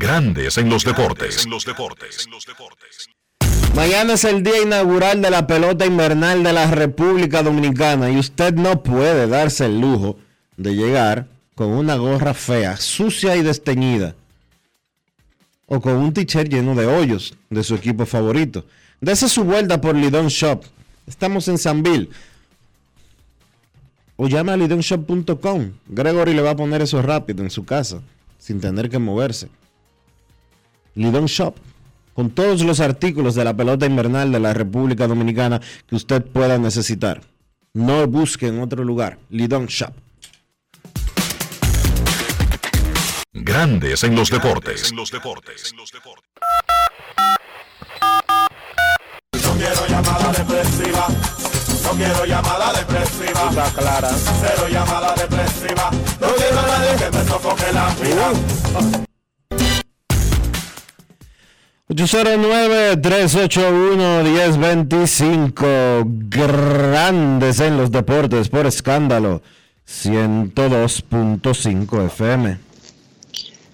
Grandes en los deportes. Mañana es el día inaugural de la pelota invernal de la República Dominicana y usted no puede darse el lujo de llegar con una gorra fea, sucia y desteñida o con un t-shirt lleno de hoyos de su equipo favorito. Dese su vuelta por Lidon Shop. Estamos en Sanville. O llame a lidonshop.com. Gregory le va a poner eso rápido en su casa, sin tener que moverse. Lidon Shop, con todos los artículos de la pelota invernal de la República Dominicana que usted pueda necesitar. No busque en otro lugar. Lidon Shop. Grandes en los deportes. No quiero llamada depresiva. No quiero llamada depresiva. Está clara. Cero llamada depresiva. No quiero a nadie que me sofoque la vida. 809-381-1025. Grandes en los deportes por escándalo. 102.5 FM.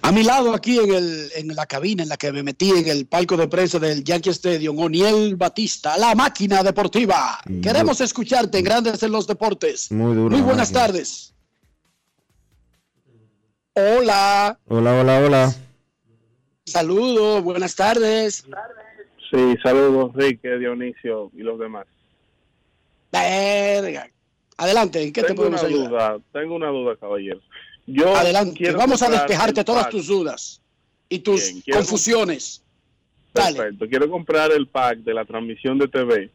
A mi lado, aquí en, el, en la cabina en la que me metí en el palco de prensa del Yankee Stadium, Oniel Batista, la máquina deportiva. Queremos escucharte en Grandes en los Deportes. Muy duro. Muy buenas tardes. Hola. Hola, hola, hola. Saludos, buenas tardes. Sí, saludos, Enrique, Dionisio y los demás. Verga. Adelante, ¿en qué te tengo podemos una ayudar? duda, tengo una duda, caballero. Yo Adelante, vamos a despejarte todas pack. tus dudas y tus Bien, quiero- confusiones. Dale. Perfecto. Quiero comprar el pack de la transmisión de TV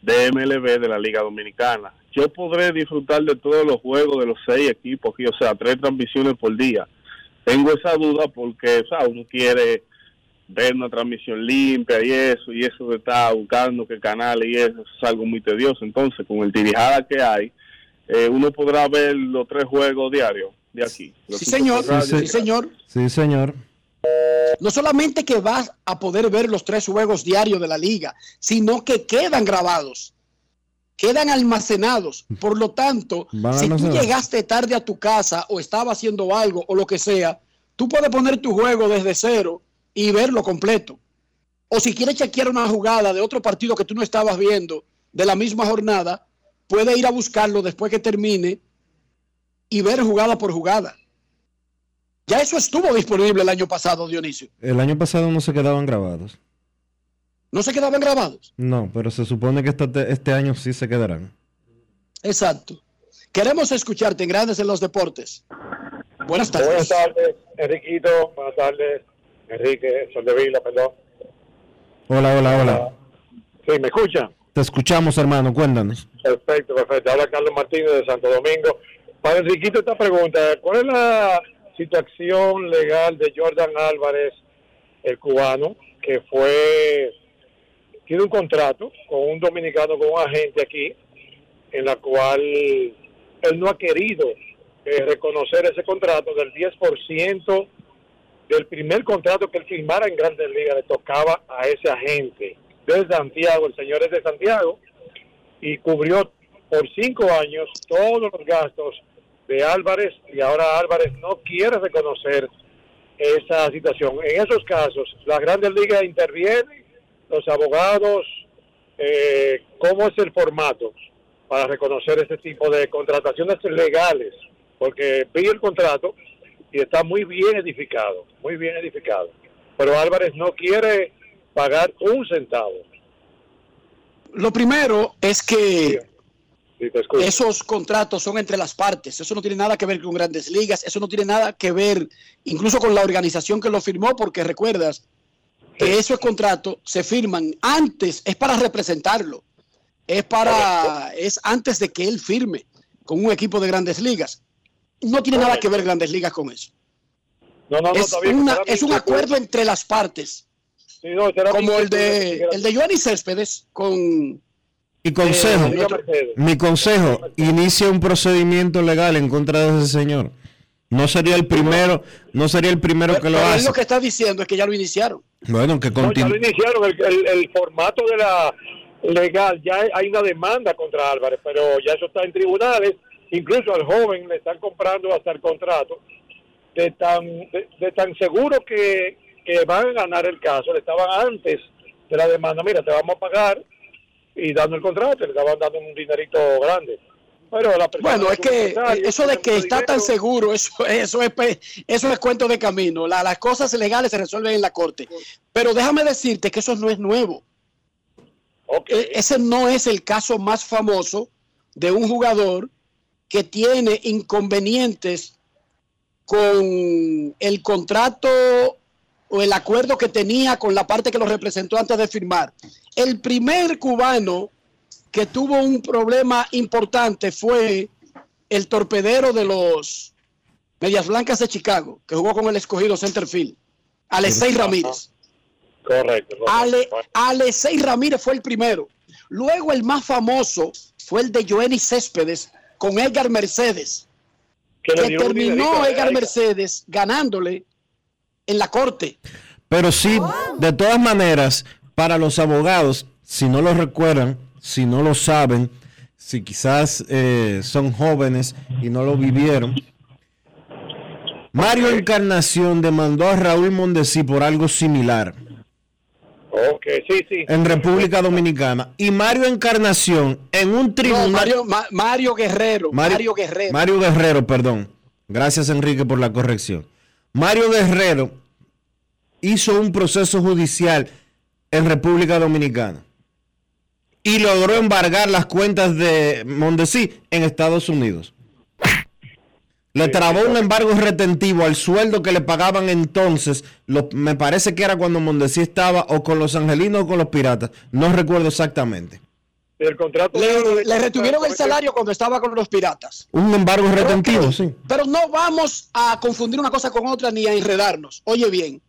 de MLB de la Liga Dominicana. Yo podré disfrutar de todos los juegos de los seis equipos, aquí, o sea, tres transmisiones por día. Tengo esa duda porque, o sea, uno quiere ver una transmisión limpia y eso, y eso de estar buscando qué canal y eso, es algo muy tedioso. Entonces, con el dirijada que hay, eh, uno podrá ver los tres juegos diarios de aquí. Sí, señor. Sí, señor. Sí, señor. No solamente que vas a poder ver los tres juegos diarios de la liga, sino que quedan grabados, quedan almacenados. Por lo tanto, si tú llegaste tarde a tu casa o estaba haciendo algo o lo que sea, tú puedes poner tu juego desde cero y verlo completo. O si quieres chequear una jugada de otro partido que tú no estabas viendo de la misma jornada, puedes ir a buscarlo después que termine y ver jugada por jugada. Ya eso estuvo disponible el año pasado, Dionisio. El año pasado no se quedaban grabados. ¿No se quedaban grabados? No, pero se supone que este, este año sí se quedarán. Exacto. Queremos escucharte en Grandes en los Deportes. Buenas tardes. Buenas tardes, Enriquito. Buenas tardes, Enrique, Soldevila, perdón. Hola, hola, hola. Sí, ¿me escuchan? Te escuchamos, hermano. Cuéntanos. Perfecto, perfecto. Habla Carlos Martínez de Santo Domingo. Para Enriquito esta pregunta, ¿cuál es la situación legal de Jordan Álvarez, el cubano, que fue, tiene un contrato con un dominicano, con un agente aquí, en la cual él no ha querido eh, reconocer ese contrato del 10% del primer contrato que él firmara en Grandes Ligas le tocaba a ese agente de Santiago, el señor es de Santiago, y cubrió por cinco años todos los gastos de Álvarez y ahora Álvarez no quiere reconocer esa situación. En esos casos, las grandes ligas intervienen, los abogados, eh, ¿cómo es el formato para reconocer ese tipo de contrataciones legales? Porque vi el contrato y está muy bien edificado, muy bien edificado. Pero Álvarez no quiere pagar un centavo. Lo primero es que Sí, esos contratos son entre las partes. Eso no tiene nada que ver con grandes ligas. Eso no tiene nada que ver incluso con la organización que lo firmó, porque recuerdas que esos contratos se firman antes, es para representarlo. Es para, es antes de que él firme con un equipo de grandes ligas. No tiene nada que ver grandes ligas con eso. No, no, no, es, bien, una- un acuerdo entre las partes. Sí, no, Como el de, el de Giovanni Céspedes con Mi consejo, Eh, mi consejo, inicia un procedimiento legal en contra de ese señor. No sería el primero, no sería el primero que lo hace. lo que está diciendo es que ya lo iniciaron. Bueno, que No, ya lo iniciaron, el, el- el formato de la legal, ya hay- hay una demanda contra Álvarez, pero ya eso está en tribunales, incluso al joven le están comprando hasta el contrato de tan, de, de tan seguro que, que van a ganar el caso, le estaban antes de la demanda, mira, te vamos a pagar y dando el contrato, le estaban dando un dinerito grande. La Bueno, es que eso de que está tan seguro, eso, eso, es, pe- eso es cuento de camino. La- las cosas legales se resuelven en la corte. Pero déjame decirte que eso no es nuevo. E- Ese no es el caso más famoso de un jugador que tiene inconvenientes con el contrato o el acuerdo que tenía con la parte que lo representó antes de firmar. El primer cubano que tuvo un problema importante fue el torpedero de los Medias Blancas de Chicago, que jugó con el escogido Centerfield, Alexei Ramírez. Correcto. correcto. Ale, Alexei Ramírez fue el primero. Luego el más famoso fue el de Joenny Céspedes con Edgar Mercedes, Que que, terminó Edgar. Mercedes ganándole en la corte. Pero sí, de todas maneras, para los abogados, si no lo recuerdan, si no lo saben, si quizás eh, son jóvenes y no lo vivieron, Mario Encarnación demandó a Raúl Mondesí por algo similar Ok, sí, sí. en República Dominicana. Y Mario Encarnación en un No, tribunal... Mario, Ma- Mario Guerrero. Mario, Mario, Guerrero. Mario Guerrero, perdón. Gracias Enrique por la corrección. Mario Guerrero hizo un proceso judicial en República Dominicana y logró embargar las cuentas de Mondesí en Estados Unidos. Le trabó un embargo retentivo al sueldo que le pagaban entonces. lo- me parece que era cuando Mondesí estaba o con los angelinos o con los piratas. No recuerdo exactamente. El contrato Le, le retuvieron el salario cuando estaba con los piratas. Un embargo retentivo, sí. Pero no vamos a confundir una cosa con otra ni a enredarnos. Oye bien,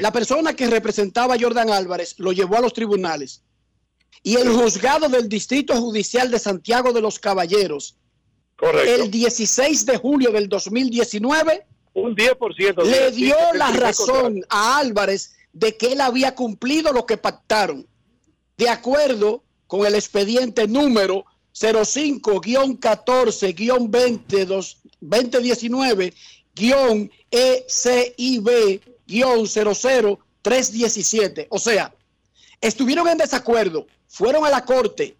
la persona que representaba a Jordan Álvarez lo llevó a los tribunales y el juzgado del Distrito Judicial de Santiago de los Caballeros, el 16 de julio del 2019, un 10% le dio la razón a Álvarez de que él había cumplido lo que pactaron, de acuerdo con el expediente número 05-14-2022-2019-ECIB-00317. O sea, estuvieron en desacuerdo, fueron a la corte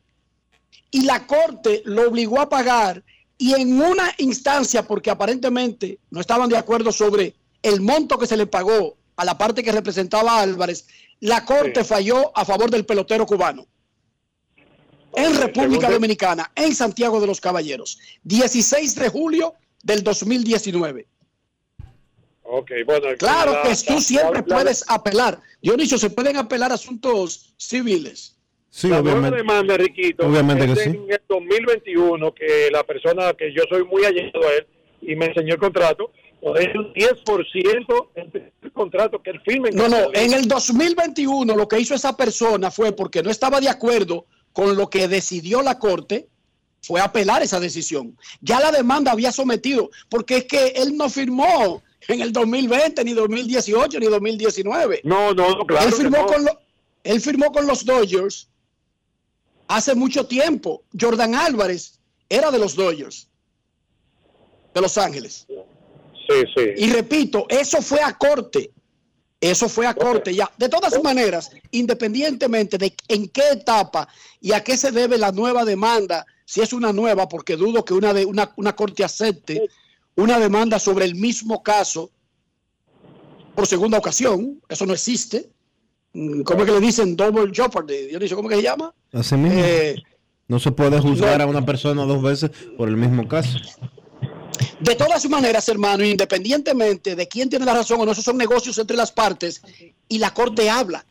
y la corte lo obligó a pagar y en una instancia, porque aparentemente no estaban de acuerdo sobre el monto que se le pagó a la parte que representaba a Álvarez, la corte falló a favor del pelotero cubano. En República Dominicana, en Santiago de los Caballeros, 16 de julio del 2019. Ok, bueno. Claro la- que la- tú siempre la- puedes apelar. Dionisio, se pueden apelar asuntos civiles. Sí, la nueva obviamente. demanda, Riquito, Obviamente es que sí. en el 2021 que la persona que yo soy muy allegado a él y me enseñó el contrato, pues es un 10% el contrato que él firme. No, no, en el 2021 lo que hizo esa persona fue porque no estaba de acuerdo con lo que decidió la corte, fue apelar esa decisión. Ya la demanda había sometido, porque es que él no firmó en el 2020, ni 2018, ni 2019. No, no, no, claro Él que firmó, no. con, lo- él firmó con los Dodgers hace mucho tiempo. Jordan Álvarez era de los Dodgers, de Los Ángeles. Sí, sí. Y repito, eso fue a corte. Eso fue a corte ya. De todas maneras, independientemente de en qué etapa y a qué se debe la nueva demanda, si es una nueva, porque dudo que una, de, una, una corte acepte una demanda sobre el mismo caso por segunda ocasión, eso no existe. Mm, ¿Cómo es que le dicen double jeopardy? Dionisio, ¿cómo que se llama? Así mismo. Eh, no se puede juzgar no. a una persona dos veces por el mismo caso. De todas maneras, hermano, independientemente de quién tiene la razón o no, esos son negocios entre las partes y la corte habla.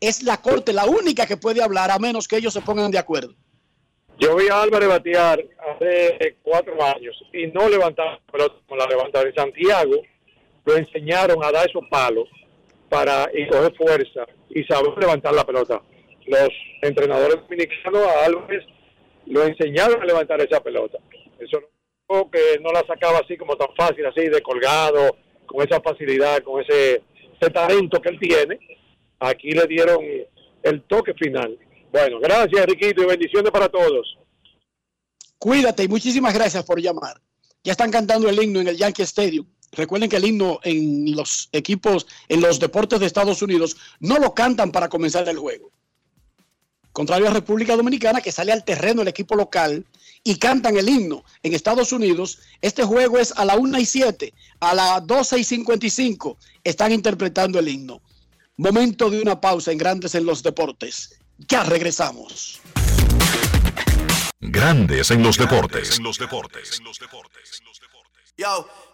Es la corte la única que puede hablar a menos que ellos se pongan de acuerdo. Yo vi a Álvarez batear hace cuatro años y no levantaba pelota como la levanta de Santiago. Lo enseñaron a dar esos palos para y coger fuerza y saber levantar la pelota. Los entrenadores dominicanos a Álvarez lo enseñaron a levantar esa pelota. Eso que no la sacaba así como tan fácil, así de colgado, con esa facilidad, con ese, ese talento que él tiene. Aquí le dieron el toque final. Bueno, gracias, Riquito, y bendiciones para todos. Cuídate y muchísimas gracias por llamar. Ya están cantando el himno en el Yankee Stadium. Recuerden que el himno en los equipos, en los deportes de Estados Unidos, no lo cantan para comenzar el juego. Contrario a República Dominicana, que sale al terreno el equipo local y cantan el himno. En Estados Unidos, este juego es a la 1 y 7, a las 12 y 55, están interpretando el himno. Momento de una pausa en Grandes en los Deportes. Ya regresamos. Grandes en los deportes. Yo,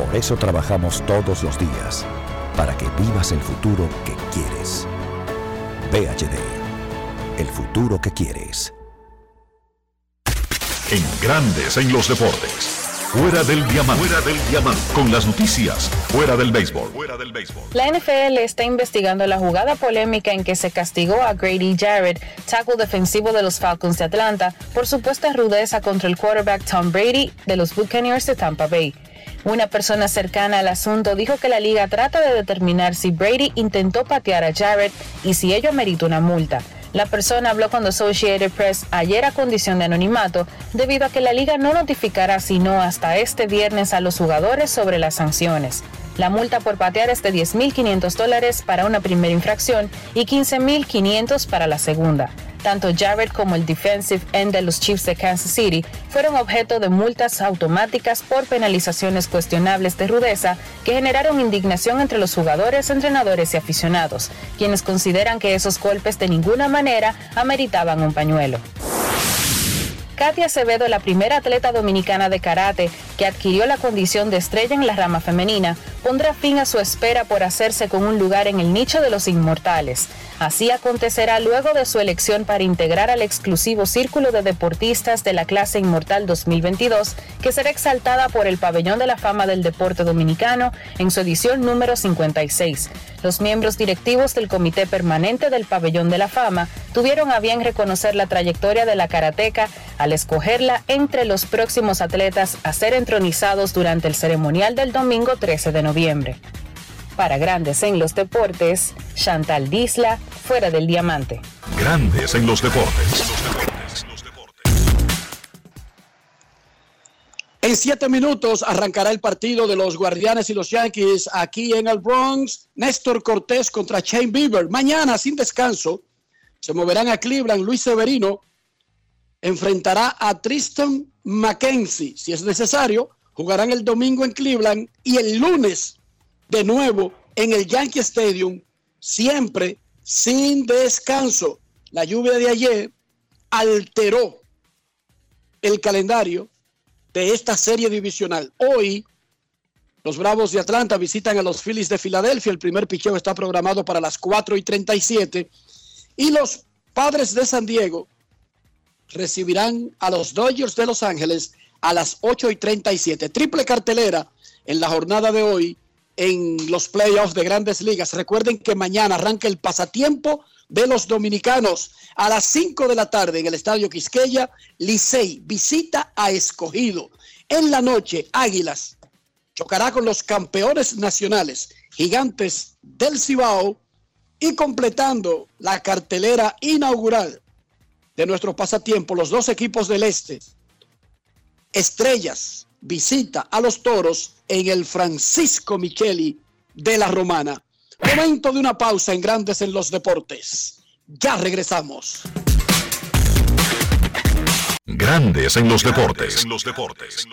Por eso trabajamos todos los días. Para que vivas el futuro que quieres. PHD. El futuro que quieres. En Grandes en los deportes. Fuera del diamante. Fuera del diamante. Con las noticias. Fuera del béisbol. Fuera del béisbol. La NFL está investigando la jugada polémica en que se castigó a Grady Jarrett, tackle defensivo de los Falcons de Atlanta, por supuesta rudeza contra el quarterback Tom Brady de los Buccaneers de Tampa Bay. Una persona cercana al asunto dijo que la liga trata de determinar si Brady intentó patear a Jarrett y si ello amerita una multa. La persona habló con The Associated Press ayer a condición de anonimato debido a que la liga no notificará sino hasta este viernes a los jugadores sobre las sanciones. La multa por patear es de 10.500 dólares para una primera infracción y 15.500 para la segunda. Tanto Jarrett como el defensive end de los Chiefs de Kansas City fueron objeto de multas automáticas por penalizaciones cuestionables de rudeza que generaron indignación entre los jugadores, entrenadores y aficionados, quienes consideran que esos golpes de ninguna manera ameritaban un pañuelo. Katia Acevedo, la primera atleta dominicana de karate que adquirió la condición de estrella en la rama femenina, pondrá fin a su espera por hacerse con un lugar en el nicho de los inmortales. Así acontecerá luego de su elección para integrar al exclusivo círculo de deportistas de la clase Inmortal 2022, que será exaltada por el Pabellón de la Fama del Deporte Dominicano en su edición número 56. Los miembros directivos del Comité Permanente del Pabellón de la Fama tuvieron a bien reconocer la trayectoria de la karateca al escogerla entre los próximos atletas a ser entronizados durante el ceremonial del domingo 13 de noviembre. Para Grandes en los Deportes, Chantal Disla, fuera del diamante. Grandes en los deportes. En siete minutos arrancará el partido de los Guardianes y los Yankees aquí en el Bronx. Néstor Cortés contra Shane Bieber. Mañana, sin descanso, se moverán a Cleveland. Luis Severino enfrentará a Tristan McKenzie. Si es necesario, jugarán el domingo en Cleveland y el lunes de nuevo en el Yankee Stadium, siempre sin descanso. La lluvia de ayer alteró el calendario de esta serie divisional. Hoy, los Bravos de Atlanta visitan a los Phillies de Filadelfia. El primer picheo está programado para las 4 y 37. Y los Padres de San Diego recibirán a los Dodgers de Los Ángeles a las 8 y 37. Triple cartelera en la jornada de hoy en los playoffs de grandes ligas. Recuerden que mañana arranca el pasatiempo de los dominicanos a las 5 de la tarde en el Estadio Quisqueya. Licey visita a Escogido. En la noche, Águilas chocará con los campeones nacionales, gigantes del Cibao, y completando la cartelera inaugural de nuestro pasatiempo, los dos equipos del Este, Estrellas, visita a los toros en el Francisco Micheli de la Romana. Momento de una pausa en Grandes en los Deportes. Ya regresamos. Grandes en los deportes. En los deportes.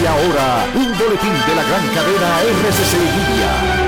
Y ahora, un boletín de la gran cadena RCC.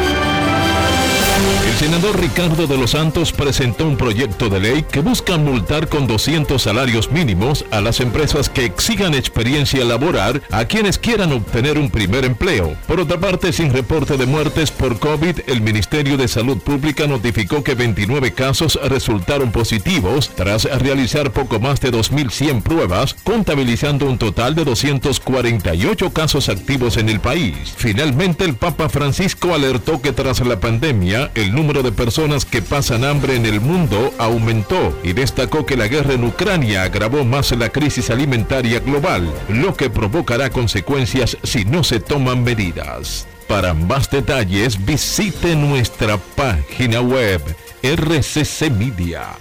El senador Ricardo de los Santos presentó un proyecto de ley que busca multar con 200 salarios mínimos a las empresas que exigan experiencia laboral a quienes quieran obtener un primer empleo. Por otra parte, sin reporte de muertes por COVID, el Ministerio de Salud Pública notificó que 29 casos resultaron positivos tras realizar poco más de 2.100 pruebas, contabilizando un total de 248 casos activos en el país. Finalmente, el Papa Francisco alertó que tras la pandemia, el número de personas que pasan hambre en el mundo aumentó y destacó que la guerra en Ucrania agravó más la crisis alimentaria global, lo que provocará consecuencias si no se toman medidas. Para más detalles visite nuestra página web rccmedia.com.do.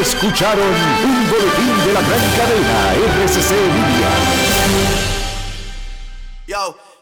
Escucharon un boletín de la gran cadena RCC Media. Yo,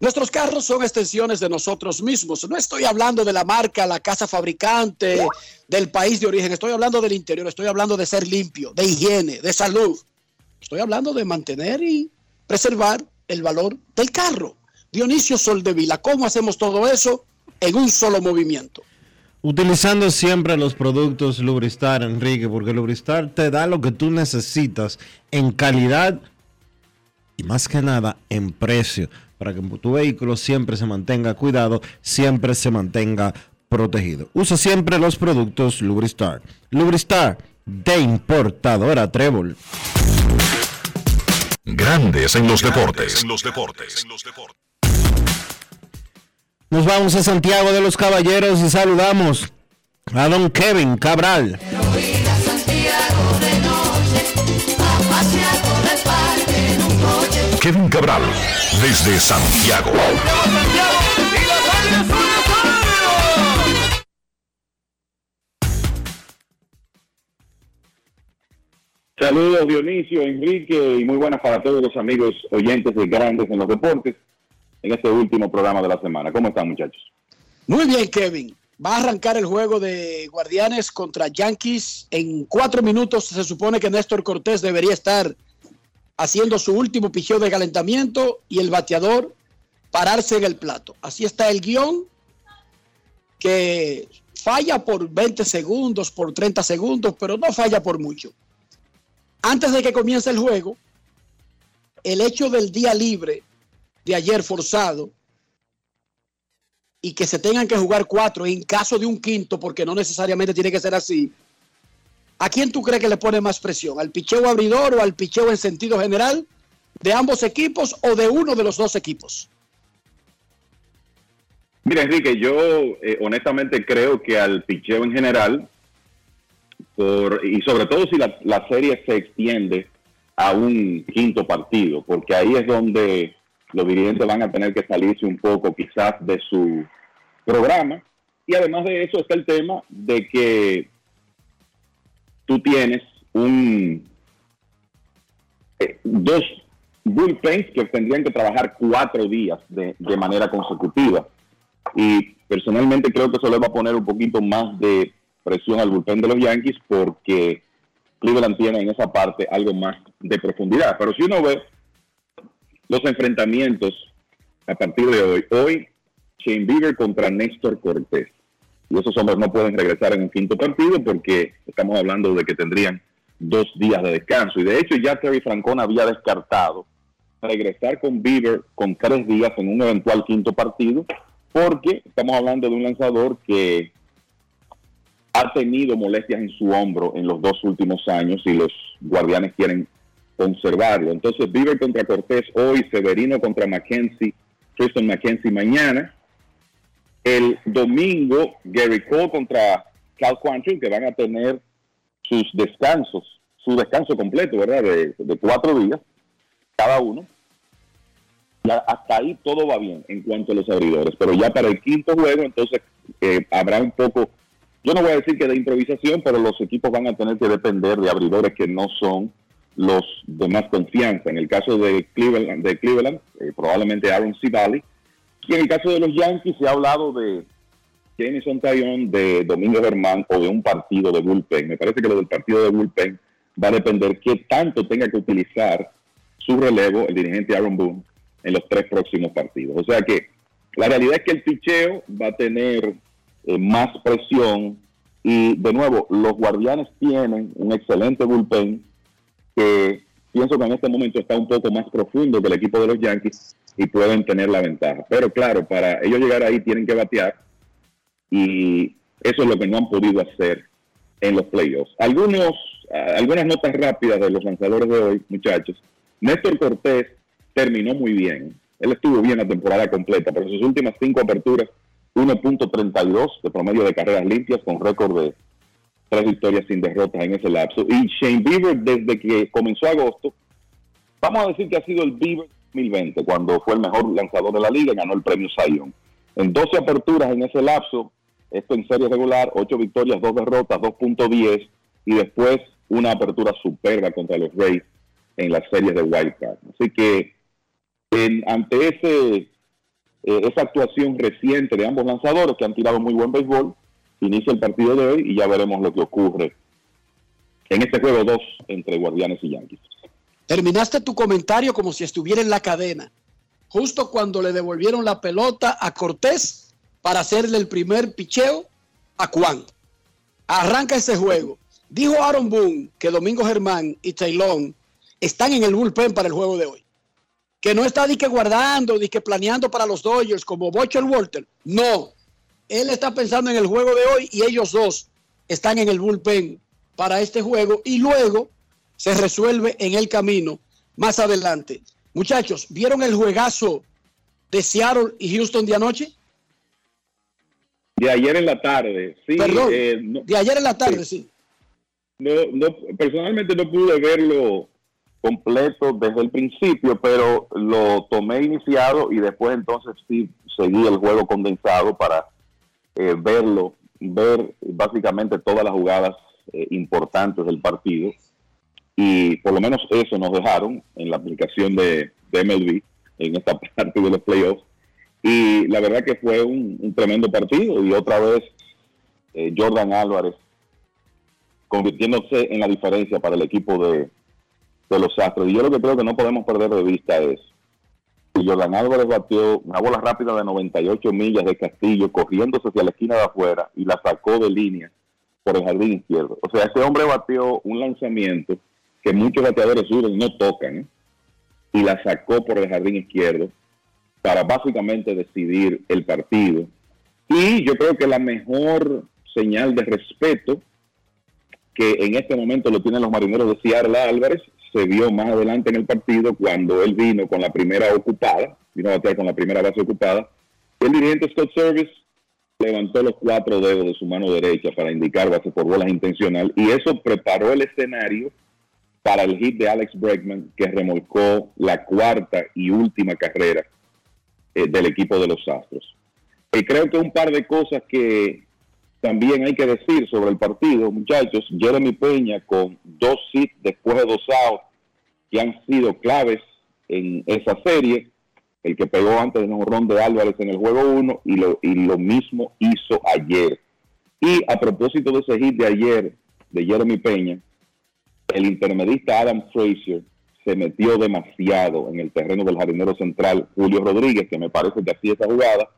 Nuestros carros son extensiones de nosotros mismos. No estoy hablando de la marca, la casa fabricante, del país de origen. Estoy hablando del interior. Estoy hablando de ser limpio, de higiene, de salud. Estoy hablando de mantener y preservar el valor del carro. Dionisio Soldevila, ¿cómo hacemos todo eso en un solo movimiento? Utilizando siempre los productos Lubristar, Enrique, porque Lubristar te da lo que tú necesitas en calidad y más que nada en precio, para que tu vehículo siempre se mantenga cuidado, siempre se mantenga protegido. Usa siempre los productos Lubristar. Lubristar de importadora Trébol. Grandes en los deportes. En los deportes. Nos vamos a Santiago de los Caballeros y saludamos a don Kevin Cabral. Kevin Cabral, desde Santiago. Saludos Dionisio, Enrique y muy buenas para todos los amigos oyentes de Grandes en los Deportes en este último programa de la semana. ¿Cómo están muchachos? Muy bien, Kevin. Va a arrancar el juego de Guardianes contra Yankees. En cuatro minutos se supone que Néstor Cortés debería estar haciendo su último picheo de calentamiento y el bateador pararse en el plato. Así está el guion que falla por 20 segundos, por 30 segundos, pero no falla por mucho. Antes de que comience el juego, el hecho del día libre de ayer forzado y que se tengan que jugar cuatro en caso de un quinto, porque no necesariamente tiene que ser así. ¿A quién tú crees que le pone más presión? ¿Al picheo abridor o al picheo en sentido general de ambos equipos o de uno de los dos equipos? Mira, Enrique, yo eh, honestamente creo que al picheo en general, por, y sobre todo si la, la serie se extiende a un quinto partido, porque ahí es donde los dirigentes van a tener que salirse un poco quizás de su programa. Y además de eso está el tema de que tú tienes un eh, dos bullpens que tendrían que trabajar cuatro días de, de manera consecutiva. Y personalmente creo que eso le va a poner un poquito más de presión al bullpen de los Yankees porque Cleveland tiene en esa parte algo más de profundidad. Pero si uno ve los enfrentamientos a partir de hoy, hoy Shane Bieber contra Néstor Cortés. Y esos hombres no pueden regresar en un quinto partido porque estamos hablando de que tendrían dos días de descanso. Y de hecho ya Terry Francona había descartado regresar con Bieber con tres días en un eventual quinto partido porque estamos hablando de un lanzador que ha tenido molestias en su hombro en los dos últimos años y los guardianes quieren conservarlo. Entonces, Bieber contra Cortés hoy, Severino contra Mackenzie, Tristan Mackenzie mañana. El domingo, Gary Cole contra Cal Quantrill, que van a tener sus descansos, su descanso completo, ¿verdad? De, cuatro días cada uno. Ya hasta ahí todo va bien en cuanto a los abridores, pero ya para el quinto juego, entonces eh, habrá un poco, yo no voy a decir que de improvisación, pero los equipos van a tener que depender de abridores que no son los de más confianza. En el caso de Cleveland, de Cleveland eh, probablemente Aaron Civali. Y en el caso de los Yankees se ha hablado de Jameson Taillon, de Domingo Germán o de un partido de bullpen. Me parece que lo del partido de bullpen va a depender qué tanto tenga que utilizar su relevo el dirigente Aaron Boone en los tres próximos partidos. O sea que la realidad es que el picheo va a tener eh, más presión y de nuevo los guardianes tienen un excelente bullpen que pienso que en este momento está un poco más profundo que el equipo de los Yankees y pueden tener la ventaja. Pero claro, para ellos llegar ahí tienen que batear y eso es lo que no han podido hacer en los playoffs. Algunos, ah, algunas notas rápidas de los lanzadores de hoy, muchachos. Néstor Cortés terminó muy bien. Él estuvo bien la temporada completa, pero sus últimas cinco aperturas, 1.32 de promedio de carreras limpias con récord de tres victorias sin derrotas en ese lapso. Y Shane Bieber, desde que comenzó agosto, vamos a decir que ha sido el Bieber 2020, cuando fue el mejor lanzador de la liga y ganó el premio Zion. En 12 aperturas en ese lapso, esto en serie regular, 8 victorias, 2 derrotas, 2.10 y después una apertura superba contra los Rays en las series de Wild Card. Así que en- ante ese, eh, esa actuación reciente de ambos lanzadores que han tirado muy buen béisbol, inicia el partido de hoy y ya veremos lo que ocurre en este juego 2 entre Guardianes y Yankees. Terminaste tu comentario como si estuviera en la cadena, justo cuando le devolvieron la pelota a Cortés para hacerle el primer picheo a Juan. Arranca ese juego. Dijo Aaron Boone que Domingo Germán y Taylon están en el bullpen para el juego de hoy. Que no está que guardando, que planeando para los Dodgers como Bocher Walter. No. Él está pensando en el juego de hoy y ellos dos están en el bullpen para este juego y luego se resuelve en el camino más adelante. Muchachos, ¿vieron el juegazo de Seattle y Houston de anoche? De ayer en la tarde, sí. Perdón, eh, no- de ayer en la tarde, sí. No, no, personalmente no pude verlo completo desde el principio, pero lo tomé iniciado y después entonces sí seguí el juego condensado para eh, verlo, ver básicamente todas las jugadas eh, importantes del partido. Y por lo menos eso nos dejaron en la aplicación de, de MLB en esta parte de los playoffs. Y la verdad que fue un, tremendo partido y otra vez eh, Jordan Álvarez convirtiéndose en la diferencia para el equipo de, de los Astros. Y yo lo que creo que no podemos perder de vista es que Jordan Álvarez batió una bola rápida de 98 millas de Castillo, corriéndose hacia la esquina de afuera y la sacó de línea por el jardín izquierdo. O sea, ese hombre batió un lanzamiento que muchos bateadores suyos no tocan ¿eh? y la sacó por el jardín izquierdo para básicamente decidir el partido. Y yo creo que la mejor señal de respeto que en este momento lo tienen los marineros de Seattle a Álvarez, se vio más adelante en el partido cuando él vino con la primera ocupada, vino a batear con la primera base ocupada. El dirigente Scott Service levantó los cuatro dedos de su mano derecha para indicar base por bolas intencional y eso preparó el escenario para el hit de Alex Bregman que remolcó la cuarta y última carrera eh, del equipo de los Astros. Y creo que un par de cosas que también hay que decir sobre el partido, muchachos, Jeremy Peña con dos hits después de dos outs que han sido claves en esa serie, el que pegó antes de un ron de Álvarez en el juego 1 y lo, y lo mismo hizo ayer. Y a propósito de ese hit de ayer de Jeremy Peña, el intermedista Adam Frazier se metió demasiado en el terreno del jardinero central Julio Rodríguez, que me parece que hacía esa jugada,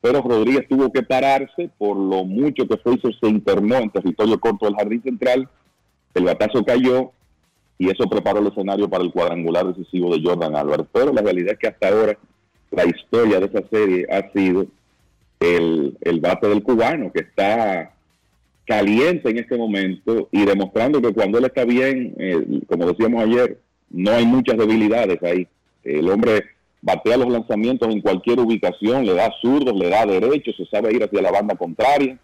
pero Rodríguez tuvo que pararse por lo mucho que Fraser se internó en territorio corto del jardín central, el batazo cayó y eso preparó el escenario para el cuadrangular decisivo de Jordan Álvarez. Pero la realidad es que hasta ahora la historia de esa serie ha sido el, el bate del cubano, que está caliente en este momento y demostrando que cuando él está bien, eh, como decíamos ayer, no hay muchas debilidades ahí. El hombre batea los lanzamientos en cualquier ubicación, le da zurdos, le da derechos, se sabe ir hacia la banda contraria.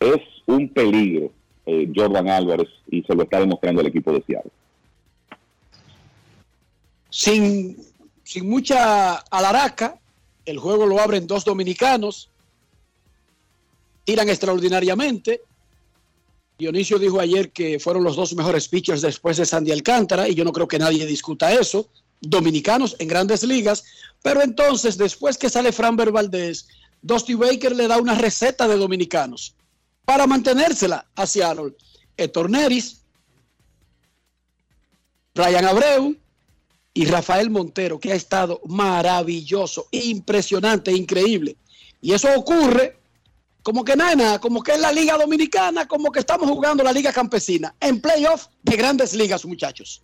Es un peligro eh, Jordan Álvarez y se lo está demostrando el equipo de Seattle. Sin, sin mucha alaraca, el juego lo abren dos dominicanos, tiran extraordinariamente. Dionisio dijo ayer que fueron los dos mejores pitchers después de Sandy Alcántara y yo no creo que nadie discuta eso. Dominicanos en grandes ligas, pero entonces después que sale Framber Valdez, Dusty Baker le da una receta de dominicanos para mantenérsela a Seattle. Héctor Neris, Brian Abreu y Rafael Montero, que ha estado maravilloso, impresionante, increíble. Y eso ocurre como que nada, como que es la Liga Dominicana, como que estamos jugando la Liga Campesina, en playoff de grandes ligas, muchachos.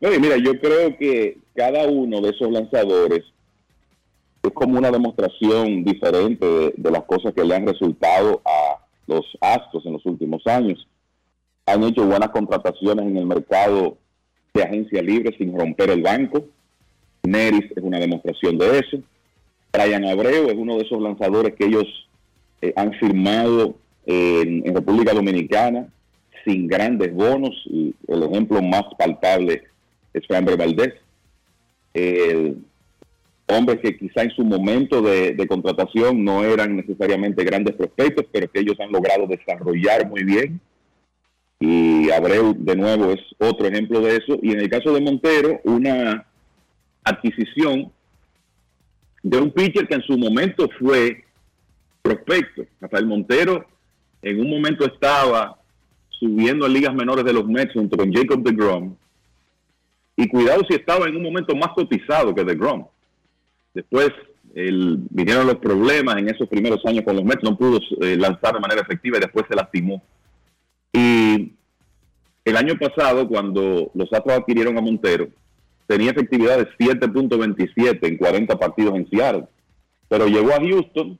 Mira, yo creo que cada uno de esos lanzadores es como una demostración diferente de, de las cosas que le han resultado a los Astros en los últimos años. Han hecho buenas contrataciones en el mercado de agencia libre sin romper el banco. Neris es una demostración de eso. Brian Abreu es uno de esos lanzadores que ellos eh, han firmado en, en República Dominicana sin grandes bonos. El ejemplo más palpable es Framber Valdez. El hombre que quizá en su momento de, de contratación no eran necesariamente grandes prospectos, pero que ellos han logrado desarrollar muy bien. Y Abreu, de nuevo, es otro ejemplo de eso. Y en el caso de Montero, una adquisición de un pitcher que en su momento fue prospecto. Rafael Montero en un momento estaba subiendo a ligas menores de los Mets junto con Jacob DeGrom. Y cuidado si estaba en un momento más cotizado que DeGrom. Después el, vinieron los problemas en esos primeros años con los Mets, no pudo eh, lanzar de manera efectiva y después se lastimó. Y el año pasado, cuando los Astros adquirieron a Montero, tenía efectividad de 7.27 en 40 partidos en Seattle. Pero llegó a Houston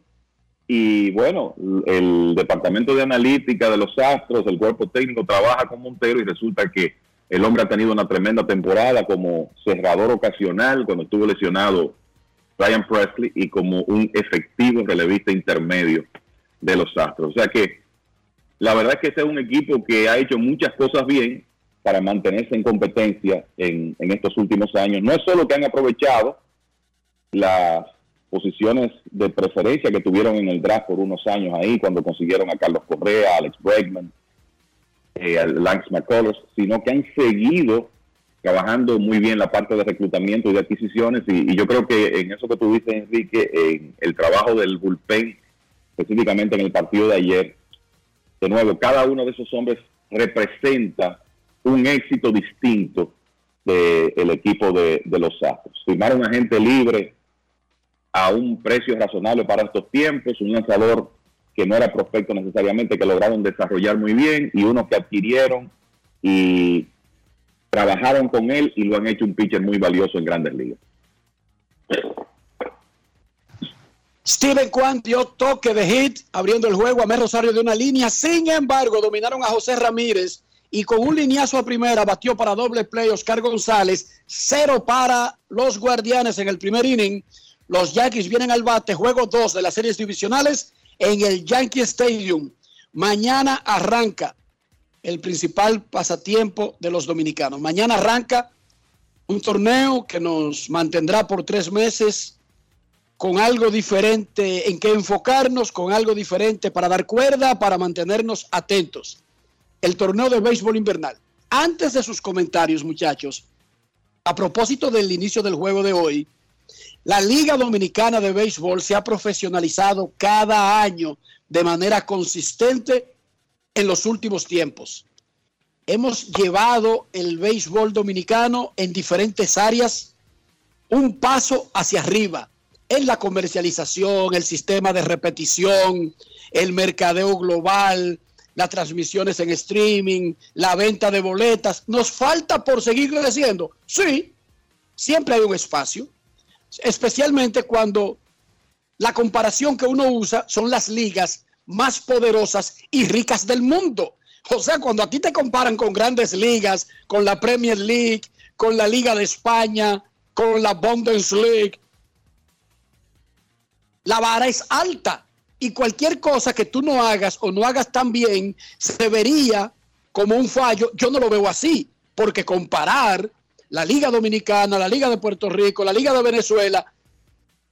y bueno, el departamento de analítica de los Astros, el cuerpo técnico trabaja con Montero y resulta que el hombre ha tenido una tremenda temporada como cerrador ocasional cuando estuvo lesionado Ryan Presley y como un efectivo relevista intermedio de los Astros. O sea que la verdad es que este es un equipo que ha hecho muchas cosas bien para mantenerse en competencia en, estos últimos años. No es solo que han aprovechado las posiciones de preferencia que tuvieron en el draft por unos años ahí, cuando consiguieron a Carlos Correa, a Alex Bregman, eh, a Lance McCullers, sino que han seguido trabajando muy bien la parte de reclutamiento y de adquisiciones. Y, y yo creo que en eso que tú dices, Enrique, en el trabajo del bullpen, específicamente en el partido de ayer, de nuevo, cada uno de esos hombres representa un éxito distinto del equipo de, de los Astros. Firmaron a gente libre a un precio razonable para estos tiempos, un lanzador que no era prospecto necesariamente, que lograron desarrollar muy bien, y unos que adquirieron y trabajaron con él y lo han hecho un pitcher muy valioso en grandes ligas. Steven Kwan dio toque de hit abriendo el juego a Mer Rosario de una línea. Sin embargo, dominaron a José Ramírez y con un lineazo a primera batió para doble play Oscar González. Cero para los guardianes en el primer inning. Los Yankees vienen al bate, juego 2 de las series divisionales en el Yankee Stadium. Mañana arranca el principal pasatiempo de los dominicanos. Mañana arranca un torneo que nos mantendrá por tres meses con algo diferente en que enfocarnos, con algo diferente para dar cuerda, para mantenernos atentos. El torneo de béisbol invernal. Antes de sus comentarios, muchachos, a propósito del inicio del juego de hoy, la Liga Dominicana de Béisbol se ha profesionalizado cada año de manera consistente en los últimos tiempos. Hemos llevado el béisbol dominicano en diferentes áreas un paso hacia arriba en la comercialización, el sistema de repetición, el mercadeo global, las transmisiones en streaming, la venta de boletas. ¿Nos falta por seguir creciendo? Sí, siempre hay un espacio, especialmente cuando la comparación que uno usa son las ligas más poderosas y ricas del mundo. O sea, cuando a ti te comparan con grandes ligas, con la Premier League, con la Liga de España, con la Bundesliga, la vara es alta y cualquier cosa que tú no hagas o no hagas tan bien se vería como un fallo. Yo no lo veo así, porque comparar la Liga Dominicana, la Liga de Puerto Rico, la Liga de Venezuela,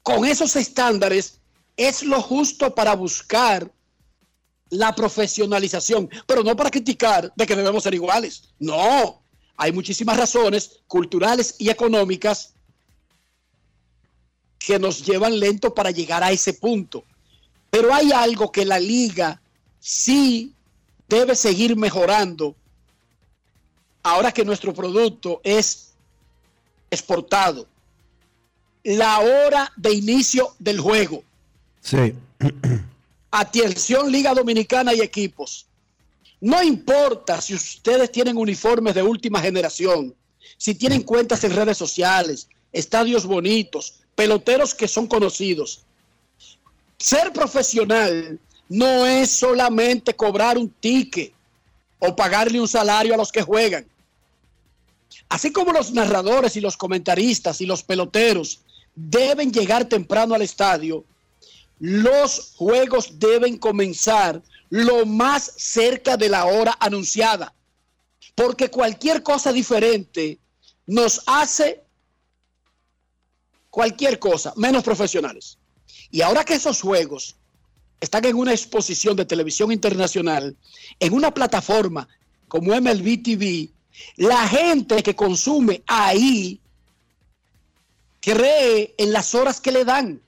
con esos estándares es lo justo para buscar la profesionalización, pero no para criticar de que debemos ser iguales. No, hay muchísimas razones culturales y económicas que nos llevan lento para llegar a ese punto. Pero hay algo que la liga sí debe seguir mejorando ahora que nuestro producto es exportado. La hora de inicio del juego. Sí. Atención Liga Dominicana y equipos. No importa si ustedes tienen uniformes de última generación, si tienen cuentas en redes sociales, estadios bonitos, peloteros que son conocidos. Ser profesional no es solamente cobrar un ticket o pagarle un salario a los que juegan. Así como los narradores y los comentaristas y los peloteros deben llegar temprano al estadio, los juegos deben comenzar lo más cerca de la hora anunciada, porque cualquier cosa diferente nos hace cualquier cosa menos profesionales. Y ahora que esos juegos están en una exposición de televisión internacional, en una plataforma como MLB TV, la gente que consume ahí cree en las horas que le dan,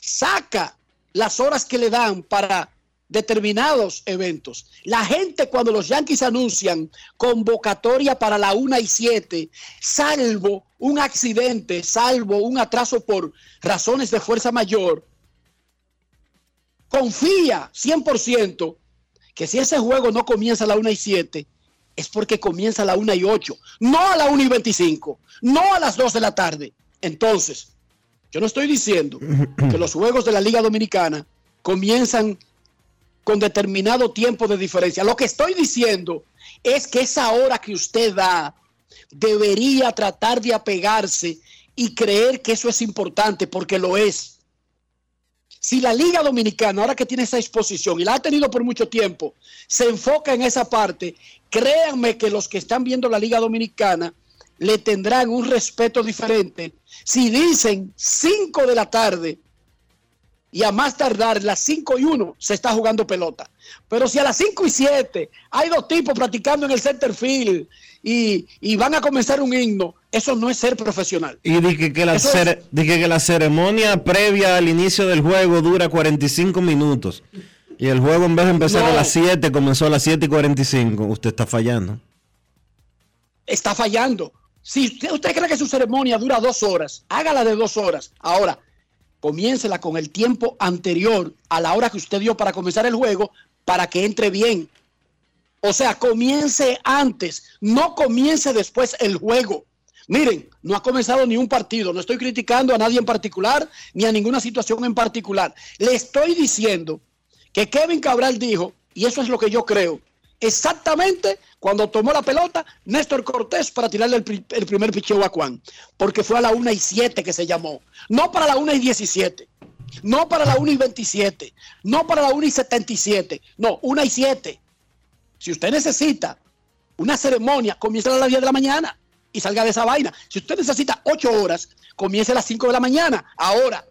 saca las horas que le dan para determinados eventos. La gente cuando los Yankees anuncian convocatoria para la 1 y 7, salvo un accidente, salvo un atraso por razones de fuerza mayor, confía 100% que si ese juego no comienza a la 1 y 7, es porque comienza a la 1 y 8, no a la 1 y 25, no a las 2 de la tarde. Entonces, yo no estoy diciendo que los juegos de la Liga Dominicana comienzan con determinado tiempo de diferencia. Lo que estoy diciendo es que esa hora que usted da debería tratar de apegarse y creer que eso es importante porque lo es. Si la Liga Dominicana, ahora que tiene esa exposición y la ha tenido por mucho tiempo, se enfoca en esa parte, créanme que los que están viendo la Liga Dominicana le tendrán un respeto diferente si dicen 5 de la tarde y a más tardar las 5 y 1 se está jugando pelota. Pero si a las 5 y 7 hay dos tipos practicando en el center field y, y van a comenzar un himno, eso no es ser profesional. Y dije que, la Eso es- cere- dije que la ceremonia previa al inicio del juego dura 45 minutos. Y el juego en vez de empezar a las 7 comenzó a las 7 y 45. Usted está fallando. está fallando. Si usted, usted cree que su ceremonia dura dos horas, hágala de dos horas. Ahora, comiéncela con el tiempo anterior a la hora que usted dio para comenzar el juego para que entre bien. O sea, comience antes, no comience después el juego. Miren, no ha comenzado ni un partido, no estoy criticando a nadie en particular ni a ninguna situación en particular. Le estoy diciendo que Kevin Cabral dijo, y eso es lo que yo creo, exactamente cuando tomó la pelota Néstor Cortés para tirarle el, pri- el primer picheo a Juan, porque fue a la 1 y 7 que se llamó, no para la 1 y 17, no para la 1 y 27, no para la 1 y 77, no, 1 y 7. Si usted necesita una ceremonia, comienza a las 10 de la mañana y salga de esa vaina. Si usted necesita 8 horas, comience a las 5 de la mañana. Ahora,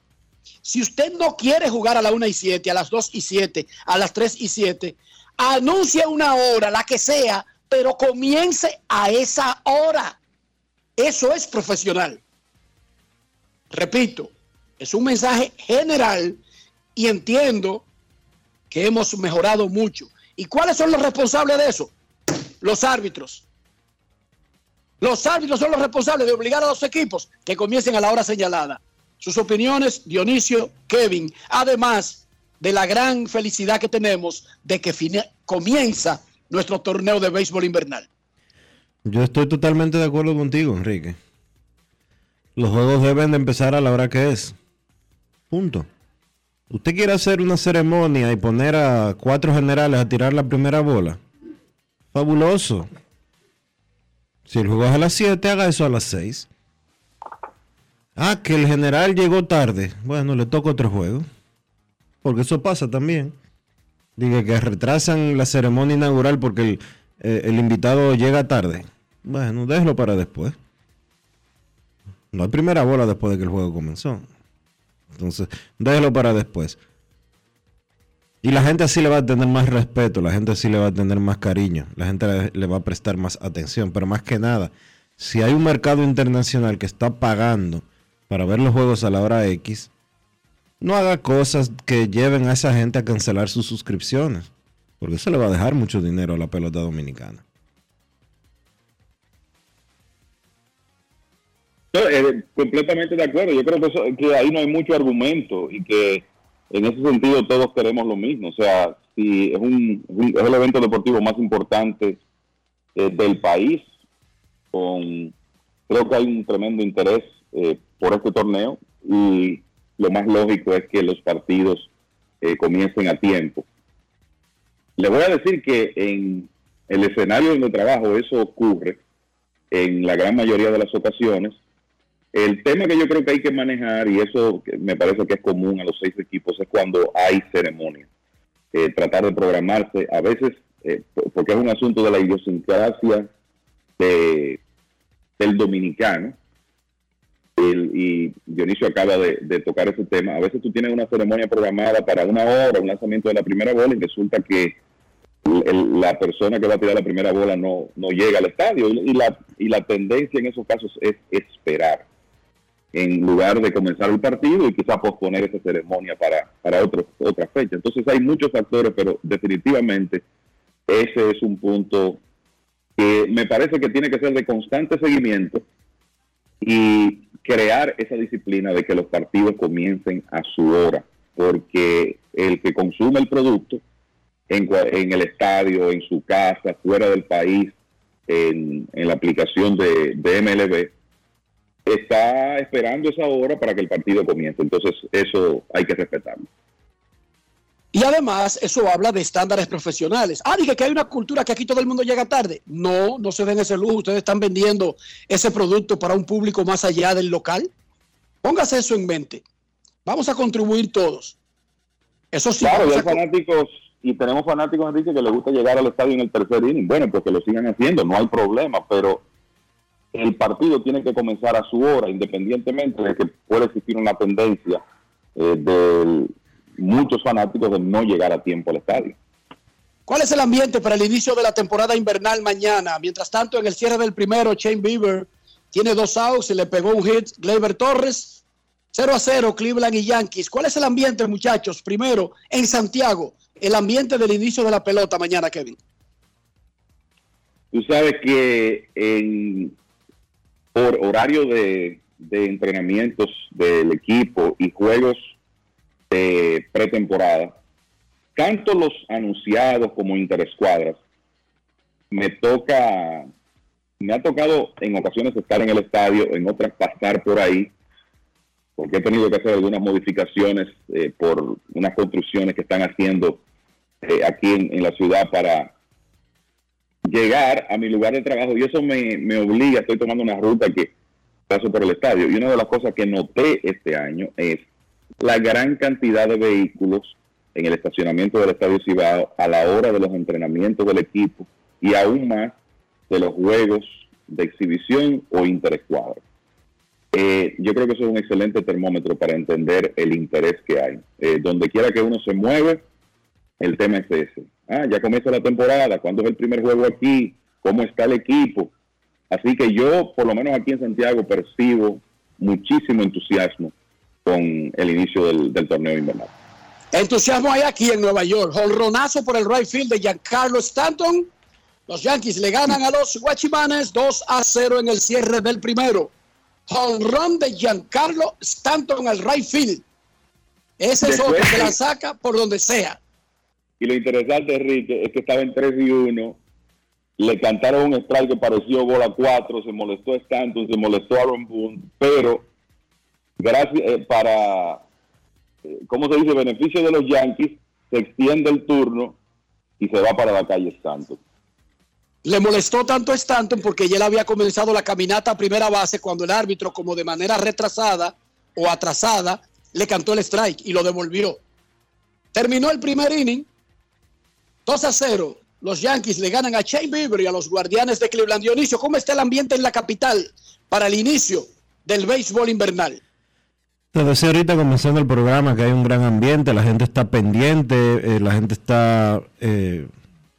si usted no quiere jugar a la 1 y 7, a las 2 y 7, a las 3 y 7, anuncie una hora, la que sea, pero comience a esa hora. Eso es profesional. Repito, es un mensaje general y entiendo que hemos mejorado mucho. ¿Y cuáles son los responsables de eso? Los árbitros. Los árbitros son los responsables de obligar a los equipos que comiencen a la hora señalada. Sus opiniones, Dionisio, Kevin, además de la gran felicidad que tenemos de que comienza nuestro torneo de béisbol invernal. Yo estoy totalmente de acuerdo contigo, Enrique. Los juegos deben de empezar a la hora que es. Punto. Usted quiere hacer una ceremonia y poner a cuatro generales a tirar la primera bola. Fabuloso. Si el juego es a las 7, haga eso a las 6. Ah, que el general llegó tarde. Bueno, le toca otro juego. Porque eso pasa también. Diga que retrasan la ceremonia inaugural porque el, eh, el invitado llega tarde. Bueno, déjelo para después. No hay primera bola después de que el juego comenzó. Entonces, déjelo para después. Y la gente así le va a tener más respeto, la gente así le va a tener más cariño, la gente le, va a prestar más atención. Pero más que nada, si hay un mercado internacional que está pagando para ver los juegos a la hora X, no haga cosas que lleven a esa gente a cancelar sus suscripciones. Porque eso le va a dejar mucho dinero a la pelota dominicana. Eh, completamente de acuerdo. Yo creo que, eso- que ahí no hay mucho argumento y que en ese sentido todos queremos lo mismo. O sea, si es, un, es un- es el evento deportivo más importante eh, del país, con, creo que hay un tremendo interés eh, por este torneo y lo más lógico es que los partidos eh, comiencen a tiempo. Le voy a decir que en el escenario donde trabajo eso ocurre en la gran mayoría de las ocasiones. El tema que yo creo que hay que manejar, y eso me parece que es común a los seis equipos, es cuando hay ceremonia. Eh, tratar de programarse, a veces, eh, po- porque es un asunto de la idiosincrasia de- del dominicano, el- y Dionisio acaba de, tocar ese tema, a veces tú tienes una ceremonia programada para una hora, un lanzamiento de la primera bola, y resulta que el- la persona que va a tirar la primera bola no, no llega al estadio. Y la, y la tendencia en esos casos es esperar en lugar de comenzar el partido y quizá posponer esa ceremonia para, para otro, otra fecha. Entonces hay muchos factores, pero definitivamente ese es un punto que me parece que tiene que ser de constante seguimiento y crear esa disciplina de que los partidos comiencen a su hora, porque el que consume el producto en, en el estadio, en su casa, fuera del país, en, en la aplicación de, de MLB, está esperando esa hora para que el partido comience. Entonces, eso hay que respetarlo. Y además, eso habla de estándares profesionales. Ah, dije que hay una cultura que aquí todo el mundo llega tarde. No, no se den ese lujo. Ustedes están vendiendo ese producto para un público más allá del local. Póngase eso en mente. Vamos a contribuir todos. Eso sí, Claro, hay fanáticos, y tenemos fanáticos, Enrique, que les gusta llegar al estadio en el tercer inning. Bueno, pues que lo sigan haciendo, no hay problema, pero el partido tiene que comenzar a su hora, independientemente de que pueda existir una tendencia eh, de muchos fanáticos de no llegar a tiempo al estadio. ¿Cuál es el ambiente para el inicio de la temporada invernal mañana? Mientras tanto, en el cierre del primero, Shane Bieber tiene dos outs y le pegó un hit. Gleyber Torres, 0 a 0, Cleveland y Yankees. ¿Cuál es el ambiente, muchachos? Primero, en Santiago, el ambiente del inicio de la pelota mañana, Kevin. Tú sabes que en, por horario de, entrenamientos del equipo y juegos de pretemporada, tanto los anunciados como interescuadras, me toca, me ha tocado en ocasiones estar en el estadio, en otras pasar por ahí, porque he tenido que hacer algunas modificaciones eh, por unas construcciones que están haciendo eh, aquí en la ciudad para llegar a mi lugar de trabajo y eso me, me obliga, estoy tomando una ruta que paso por el estadio y una de las cosas que noté este año es la gran cantidad de vehículos en el estacionamiento del Estadio Cibao a la hora de los entrenamientos del equipo y aún más de los juegos de exhibición o interescuadros. Eh, yo creo que eso es un excelente termómetro para entender el interés que hay. Eh, donde quiera que uno se mueve, el tema es ese. Ah, ya comienza la temporada, ¿cuándo es el primer juego aquí? ¿Cómo está el equipo? Así que yo, por lo menos aquí en Santiago, percibo muchísimo entusiasmo con el inicio del, del torneo invernal. Entusiasmo hay aquí en Nueva York. Holronazo por el right field de Giancarlo Stanton. Los Yankees le ganan a los Guachimanes 2 a 0 en el cierre del primero. Honrón de Giancarlo Stanton al right field. Ese es otro que la saca por donde sea. Y lo interesante, Enrique, es que estaba en 3 y 1. Le cantaron un strike que pareció bola 4. Se molestó Stanton, se molestó Aaron Boone. Pero, gracias eh, para, eh, ¿cómo se dice? Beneficio de los Yankees, se extiende el turno y se va para la calle Stanton. Le molestó tanto a Stanton porque ya él había comenzado la caminata a primera base cuando el árbitro, como de manera retrasada o atrasada, le cantó el strike y lo devolvió. Terminó el primer inning, 2 a 0. Los Yankees le ganan a Shane Bieber y a los Guardianes de Cleveland. Dionisio, ¿cómo está el ambiente en la capital para el inicio del béisbol invernal? Te decía ahorita comenzando el programa que hay un gran ambiente, la gente está pendiente, eh, la gente está eh,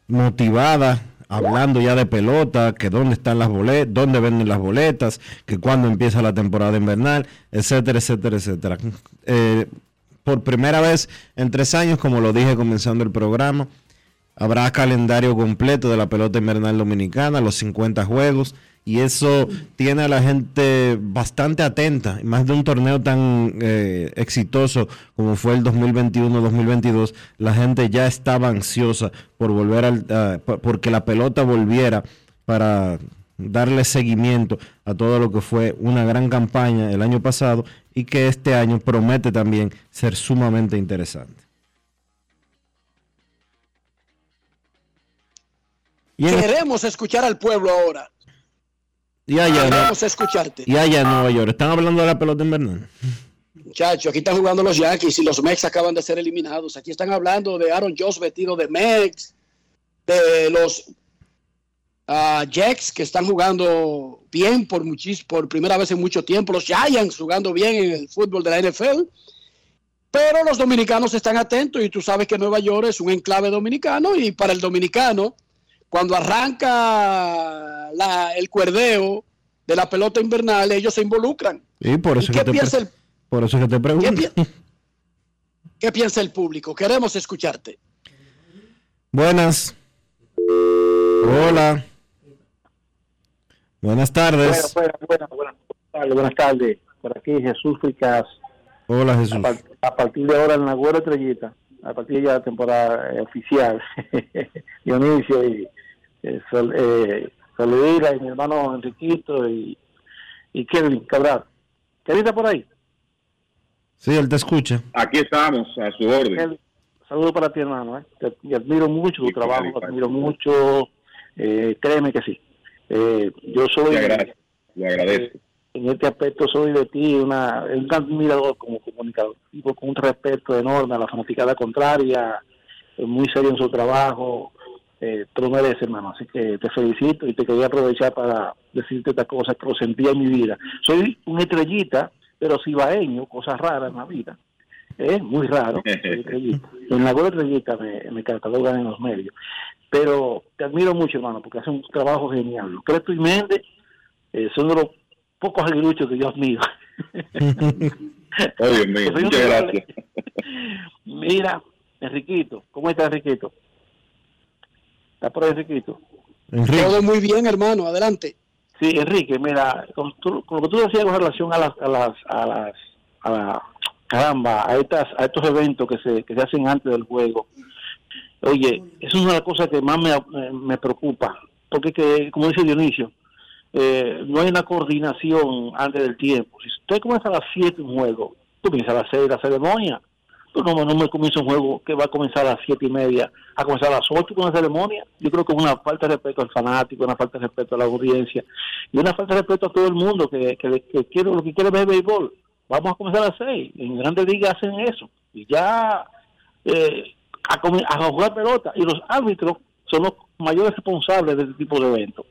motivada, hablando ya de pelota, que dónde están las boletas, dónde venden las boletas, que cuándo empieza la temporada invernal, etcétera, etcétera, etcétera. Eh, por primera vez en tres años, como lo dije comenzando el programa, habrá calendario completo de la pelota invernal dominicana, los 50 juegos, y eso tiene a la gente bastante atenta, más de un torneo tan eh, exitoso como fue el 2021-2022, la gente ya estaba ansiosa por volver al, por- porque la pelota volviera para darle seguimiento a todo lo que fue una gran campaña el año pasado y que este año promete también ser sumamente interesante. Y en- Queremos escuchar al pueblo ahora. Y allá. Queremos escucharte. y allá en Nueva York, ¿están hablando de la pelota invernal? Muchachos, aquí están jugando los Yankees y los Mex acaban de ser eliminados. Aquí están hablando de Aaron Josh vestido de Mex, de los ah, Jets que están jugando bien por, muchis, por primera vez en mucho tiempo, los Giants jugando bien en el fútbol de la NFL. Pero los dominicanos están atentos y tú sabes que Nueva York es un enclave dominicano y para el dominicano, cuando arranca la- el cuerdeo de la pelota invernal, ellos se involucran. Y por eso, ¿Y que qué te, piensa el- por eso que te pregunto. ¿Qué piensa el público? Queremos escucharte. Buenas. Hola. Buenas tardes. Buenas, buenas, buenas, buenas tardes, buenas tardes. Por aquí Jesús Fricas. Hola Jesús. A, par- a partir de ahora en la Güera Estrellita, a partir de ya la temporada eh, oficial, Dionisio y eh, Sol- eh, y mi hermano Enriquito y, y Kevin Cabral. ¿Kevin está por ahí? Sí, él te escucha. Aquí estamos, a su orden. Kevin, saludo para ti, hermano. ¿eh? Te, te admiro mucho tu Sí, trabajo, te admiro mucho. eh, créeme que sí. Eh, yo soy. Le agradezco. Le agradezco. en este aspecto soy de ti una, un gran admirador como comunicador, tipo con un respeto enorme a la fanaticada contraria, eh, muy serio en su trabajo, eh, te lo mereces, hermano, así que te felicito y te quería aprovechar para decirte esta cosa que lo sentía en mi vida. Soy una estrellita, pero cibaeño, cosas raras en la vida, es muy raro, en la buena estrellita me, me catalogan en los medios, pero te admiro mucho, hermano, porque hace un trabajo genial. Creto y Méndez eh, son de los pocos aguiluchos que yo admiro. Dios mío, muchas gracias. Mira, Enriquito, ¿cómo está Enriquito? ¿Está por ahí Enriquito? Todo muy bien, hermano. Adelante. Sí, Enrique, mira, con, tú- con lo que tú decías con relación a las, a las, a las, a la, caramba, a estas, a estos eventos que se, que se hacen antes del juego. Oye, eso es una de las cosas que más me, me- me preocupa, porque que, como dice Dionisio, eh, no hay una coordinación antes del tiempo. Si usted comienza a las 7 un juego, tú comienzas a las 6 la ceremonia. No, no me comienza un juego que va a comenzar a las 7 y media, a comenzar a las 8 con la ceremonia. Yo creo que es una falta de respeto al fanático, una falta de respeto a la audiencia y una falta de respeto a todo el mundo que, quiere lo que quiere ver béisbol. Vamos a comenzar a las 6. En grandes ligas hacen eso. Y ya eh, a, jugar pelota. Y los árbitros son los mayores responsables de este tipo de eventos.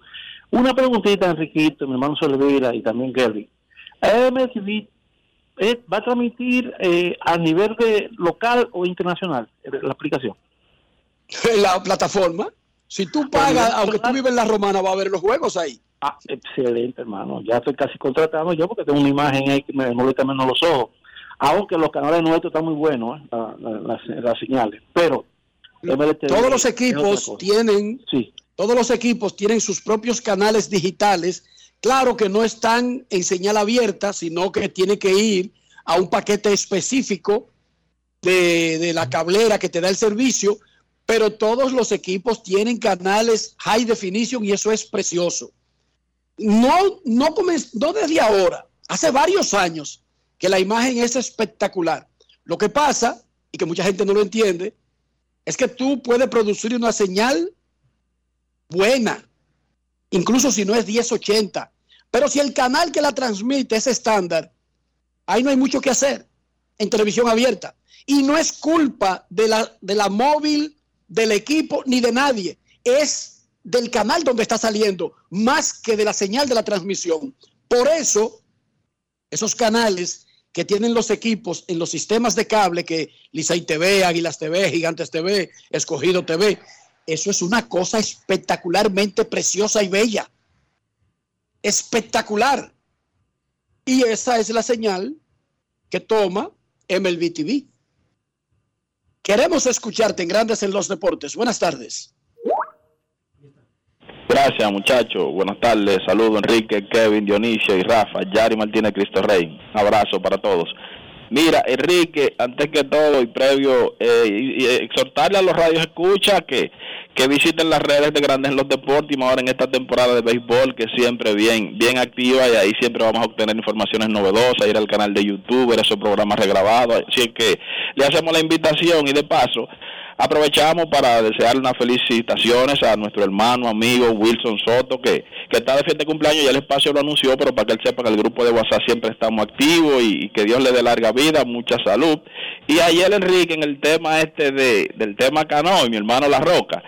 Una preguntita, Enriquito, mi hermano Solveira y también Kelly. MLB eh, va a transmitir eh, a nivel de local o internacional eh, la aplicación. La plataforma. Si tú pagas, aunque tú vives en la romana, va a ver los juegos ahí. Ah, excelente, hermano. Ya estoy casi contratado yo porque tengo una imagen ahí que me molesta menos los ojos. Aunque los canales nuestros están muy buenos, ¿eh? la- la- las, las señales. Pero Todos los equipos tienen, todos los equipos tienen sus propios canales digitales. Claro que no están en señal abierta, sino que tiene que ir a un paquete específico de, de la cablera que te da el servicio, pero todos los equipos tienen canales high definition y eso es precioso. No, no, no desde ahora, hace varios años que la imagen es espectacular. Lo que pasa, y que mucha gente no lo entiende, es que tú puedes producir una señal buena, incluso si no es 1080. Pero si el canal que la transmite es estándar, ahí no hay mucho que hacer en televisión abierta. Y no es culpa de la, de la móvil, del equipo, ni de nadie. Es del canal donde está saliendo, más que de la señal de la transmisión. Por eso, esos canales que tienen los equipos en los sistemas de cable, que Licey TV, Águilas TV, Gigantes TV, Escogido TV, eso es una cosa espectacularmente preciosa y bella. Espectacular. Y esa es la señal que toma MLB TV. Queremos escucharte en Grandes en los Deportes. Buenas tardes. Gracias, muchachos. Buenas tardes. Saludos, Enrique, Kevin, Dionisio y Rafa. Yari Martínez, Cristo Rey. Un abrazo para todos. Mira, Enrique, antes que todo y previo, eh, y- exhortarle a los radios escucha que, que visiten las redes de Grandes los Deportes y más ahora en esta temporada de béisbol que siempre bien bien activa y ahí siempre vamos a obtener informaciones novedosas, ir al canal de YouTube, ver esos programas regrabados. Así que le hacemos la invitación y de paso aprovechamos para desearle unas felicitaciones a nuestro hermano, amigo Wilson Soto, que, que está de fiesta de cumpleaños, ya el espacio lo anunció, pero para que él sepa que el grupo de WhatsApp siempre estamos activos y, que Dios le dé larga vida, mucha salud. Y ayer Enrique, en el tema este de, del tema Cano y mi hermano La Roca,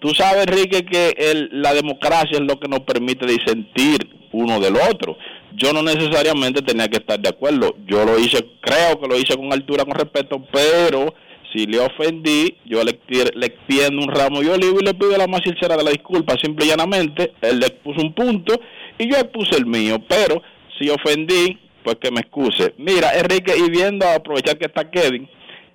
tú sabes Enrique que el- la democracia es lo que nos permite disentir uno del otro. Yo no necesariamente tenía que estar de acuerdo, yo lo hice, creo que lo hice con altura, con respeto, pero si le ofendí, yo le, tie- le extiendo un ramo de olivo y le pido la más sincera de la disculpa, simple y llanamente, él le puso un punto y yo puse el mío, pero si ofendí, pues que me excuse. Mira, Enrique, y viendo, aprovechar que está Kevin,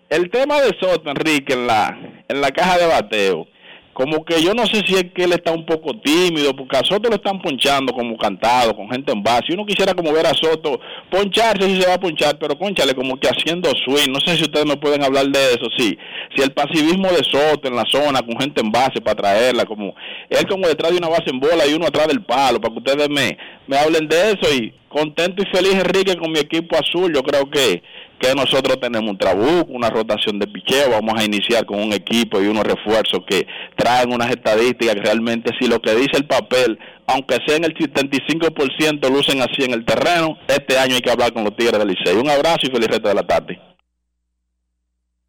el tema de Soto, Enrique, en la, en la caja de bateo, como que yo no sé si es que él está un poco tímido, porque a Soto lo están ponchando como cantado, con gente en base. Uno quisiera como ver a Soto poncharse si se va a ponchar, pero conchale como que haciendo swing. No sé si ustedes me pueden hablar de eso, sí. Si el pasivismo de Soto en la zona, con gente en base para traerla, como él como detrás de una base en bola y uno atrás del palo, para que ustedes me, me hablen de eso. Y contento y feliz, Enrique, con mi equipo azul. Yo creo que que nosotros tenemos un trabuco, una rotación de picheo, vamos a iniciar con un equipo y unos refuerzos que traen unas estadísticas que realmente si lo que dice el papel, aunque sea en el 75% lucen así en el terreno, este año hay que hablar con los Tigres del Liceo. Un abrazo y feliz resto de la tarde.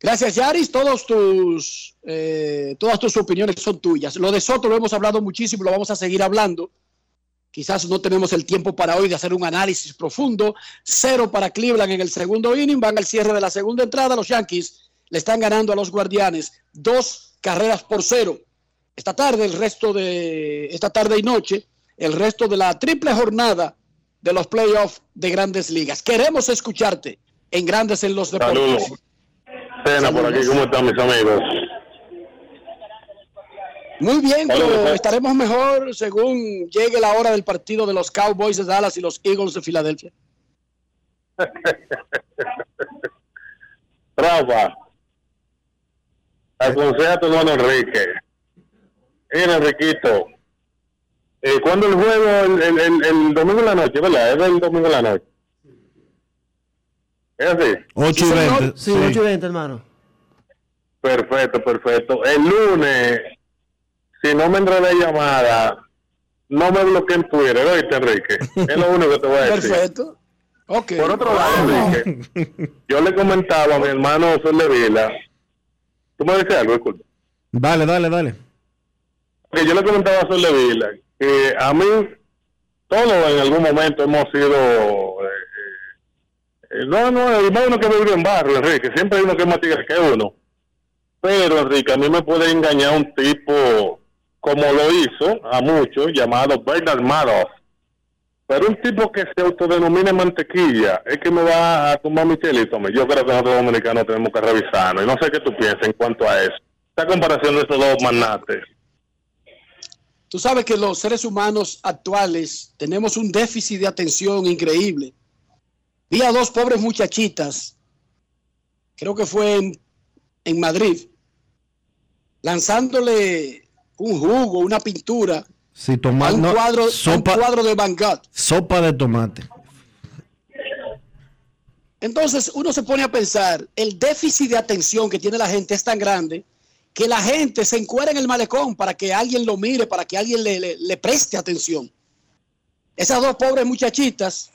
Gracias, Yaris. Todos tus, eh, todas tus opiniones son tuyas. Lo de Soto lo hemos hablado muchísimo, lo vamos a seguir hablando. Quizás no tenemos el tiempo para hoy de hacer un análisis profundo. Cero para Cleveland en el segundo inning. Van al cierre de la segunda entrada. Los Yankees le están ganando a los Guardianes dos carreras por cero. Esta tarde, el resto de esta tarde y noche, el resto de la triple jornada de los playoffs de Grandes Ligas. Queremos escucharte en Grandes en los Deportes. Saludos. Cena por aquí, ¿cómo están mis amigos? Muy bien, Hola, pero estaremos mejor según llegue la hora del partido de los Cowboys de Dallas y los Eagles de Filadelfia. Rafa, aconseja a tu hermano Enrique. Mira, Enriquito, eh, ¿cuándo el juego? El, el, el, el domingo en la noche, ¿verdad? Es el domingo en la noche. ¿Es así? 8 y 20. Sí, 8 y 20, hermano. Perfecto, perfecto. El lunes, si no me entra la llamada, no me bloqueen Twitter, ¿oíste, Enrique? Es lo único que te voy a decir. Perfecto. Ok. Por otro lado, Enrique, yo le comentaba a mi hermano Sol de Vila, tú me dices algo, disculpa. Dale, dale, dale. Que yo le comentaba a Sol de Vila que a mí, todos en algún momento hemos sido. eh, eh, no, no, y más uno que vive en barrio, Enrique. Siempre hay uno que es más tigre que uno. Pero, Enrique, a mí me puede engañar un tipo como lo hizo a muchos, llamado Bernard Madoff. Pero un tipo que se autodenomina mantequilla es que me va a tomar mi chelito. Yo creo que nosotros dominicanos tenemos que revisarnos. Y no sé qué tú piensas en cuanto a eso. Esta comparación de estos dos magnates. Tú sabes que los seres humanos actuales tenemos un déficit de atención increíble. Vi a dos pobres muchachitas, creo que fue en Madrid, lanzándole un jugo, una pintura Si a toma, un, no, cuadro, a un sopa, cuadro de Gogh. sopa de tomate. Entonces uno se pone a pensar, el déficit de atención que tiene la gente es tan grande que la gente se encuera en el malecón para que alguien lo mire, para que alguien le, le- le preste atención. Esas dos pobres muchachitas,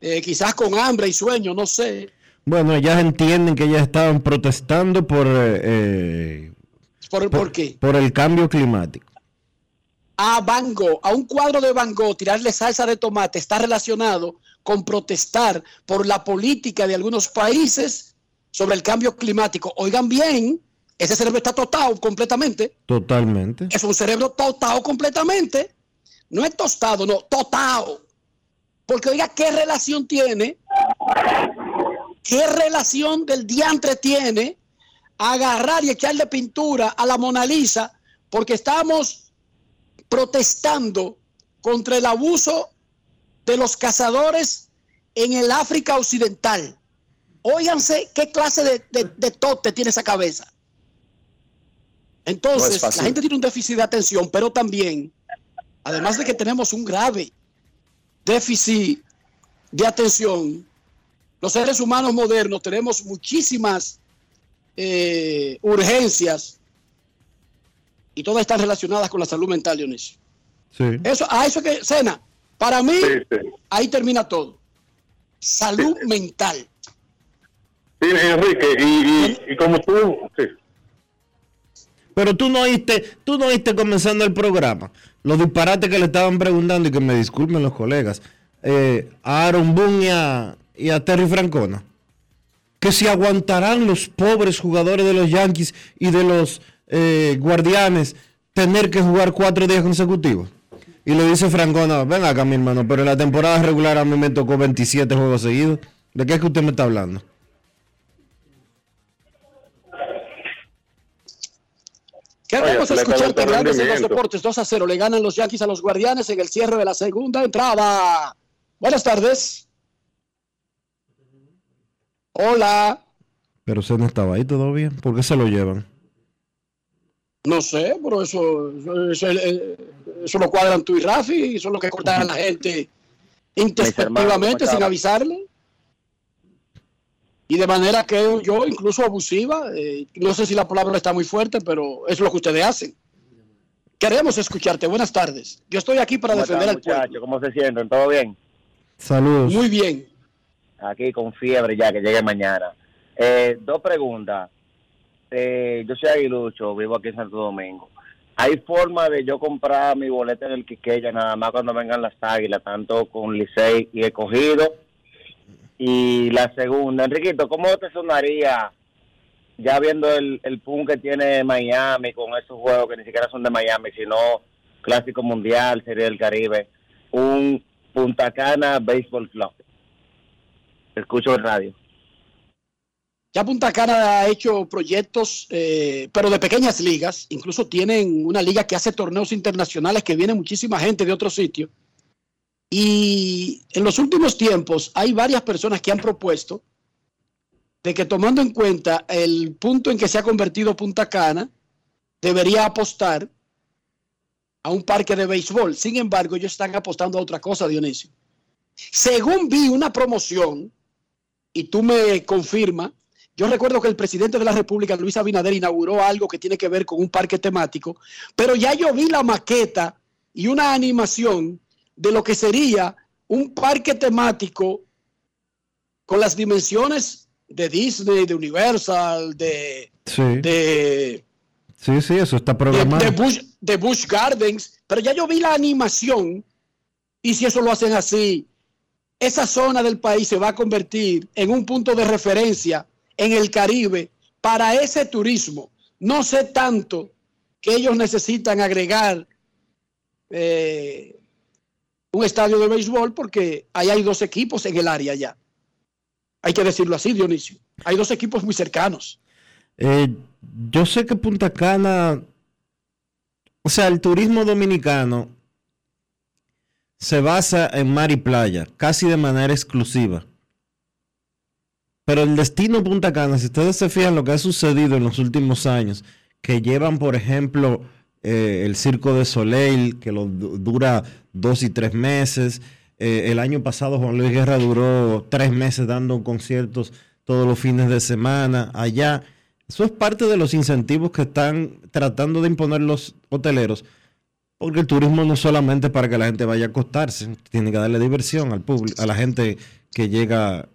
eh, quizás con hambre y sueño, no sé, Bueno, ellas entienden que ellas estaban protestando por, eh, eh, ¿por, por qué? por el cambio climático. A Van Gogh, a un cuadro de Van Gogh, tirarle salsa de tomate está relacionado con protestar por la política de algunos países sobre el cambio climático. Oigan bien, ese cerebro está tostado completamente. Totalmente. Es un cerebro tostado completamente. No es tostado, no, tostado. Porque oiga, ¿qué relación tiene? ¿Qué relación del diantre tiene agarrar y echarle pintura a la Mona Lisa? Porque estamos protestando contra el abuso de los cazadores en el África Occidental. Óiganse qué clase de, de, de tote tiene esa cabeza. Entonces, la gente tiene un déficit de atención, pero también, además de que tenemos un grave déficit de atención, los seres humanos modernos tenemos muchísimas eh, urgencias y todas están relacionadas con la salud mental, Dionisio. Sí. Eso, a eso que, Cena, para mí, ahí termina todo. Salud mental. Sí, Enrique, y, y, y como tú, sí. Pero tú no oíste, tú no oíste comenzando el programa los disparates que le estaban preguntando y que me disculpen los colegas eh, a Aaron Boone y a, y a Terry Francona. Que si aguantarán los pobres jugadores de los Yankees y de los eh, Guardianes tener que jugar cuatro días consecutivos. Y le dice Francona, ven acá mi hermano, pero en la temporada regular a mí me tocó 27 juegos seguidos. ¿De qué es que usted me está hablando? Queremos Oye, escucharte grandes en los deportes. 2 a 0. Le ganan los Yankees a los Guardianes en el cierre de la segunda entrada. Buenas tardes. Hola. Pero usted no estaba ahí todavía. ¿Por qué se lo llevan? No sé, pero eso, eso, eso, eso lo cuadran tú y Rafi, y son los que cortan a la gente intempestivamente ¿cómo sin avisarle. Y de manera que yo, incluso abusiva, eh, no sé si la palabra está muy fuerte, pero eso es lo que ustedes hacen. Queremos escucharte. Buenas tardes. Yo estoy aquí para ¿Cómo defender al pueblo. ¿Cómo se sienten? ¿Todo bien? Saludos. Muy bien. Aquí con fiebre ya, que llegue mañana. Eh, dos preguntas. Eh, yo soy aguilucho, vivo aquí en Santo Domingo. ¿Hay forma de yo comprar mi boleta en el Quiqueya nada más cuando vengan las águilas, tanto con Licey y Escogido? Y la segunda, Enriquito, ¿cómo te sonaría, ya viendo el, el pum que tiene Miami con esos juegos que ni siquiera son de Miami, sino Clásico Mundial, Serie del Caribe, un Punta Cana Baseball Club? Escucho el radio. Ya Punta Cana ha hecho proyectos, eh, pero de pequeñas ligas. Incluso tienen una liga que hace torneos internacionales que viene muchísima gente de otros sitios. Y en los últimos tiempos hay varias personas que han propuesto de que tomando en cuenta el punto en que se ha convertido Punta Cana, debería apostar a un parque de béisbol. Sin embargo, ellos están apostando a otra cosa, Dionisio. Según vi una promoción, y tú me confirmas, yo recuerdo que el presidente de la República, Luis Abinader, inauguró algo que tiene que ver con un parque temático, pero ya yo vi la maqueta y una animación de lo que sería un parque temático con las dimensiones de Disney, de Universal, de, Sí. de, Sí, sí, eso está programado. de Busch, de Busch Gardens, pero ya yo vi la animación y si eso lo hacen así, esa zona del país se va a convertir en un punto de referencia en el Caribe para ese turismo. No sé tanto que ellos necesitan agregar eh, un estadio de béisbol porque ahí hay dos equipos en el área ya. Hay que decirlo así, Dionisio. Hay dos equipos muy cercanos. Eh, yo sé que Punta Cana, o sea, el turismo dominicano se basa en mar y playa, casi de manera exclusiva. Pero el destino Punta Cana, si ustedes se fijan lo que ha sucedido en los últimos años, que llevan, por ejemplo, eh, el Circo de Soleil, que lo du- dura dos y tres meses. Eh, el año pasado Juan Luis Guerra duró tres meses dando conciertos todos los fines de semana allá. Eso es parte de los incentivos que están tratando de imponer los hoteleros, porque el turismo no es solamente para que la gente vaya a acostarse, tiene que darle diversión al público, a la gente que llega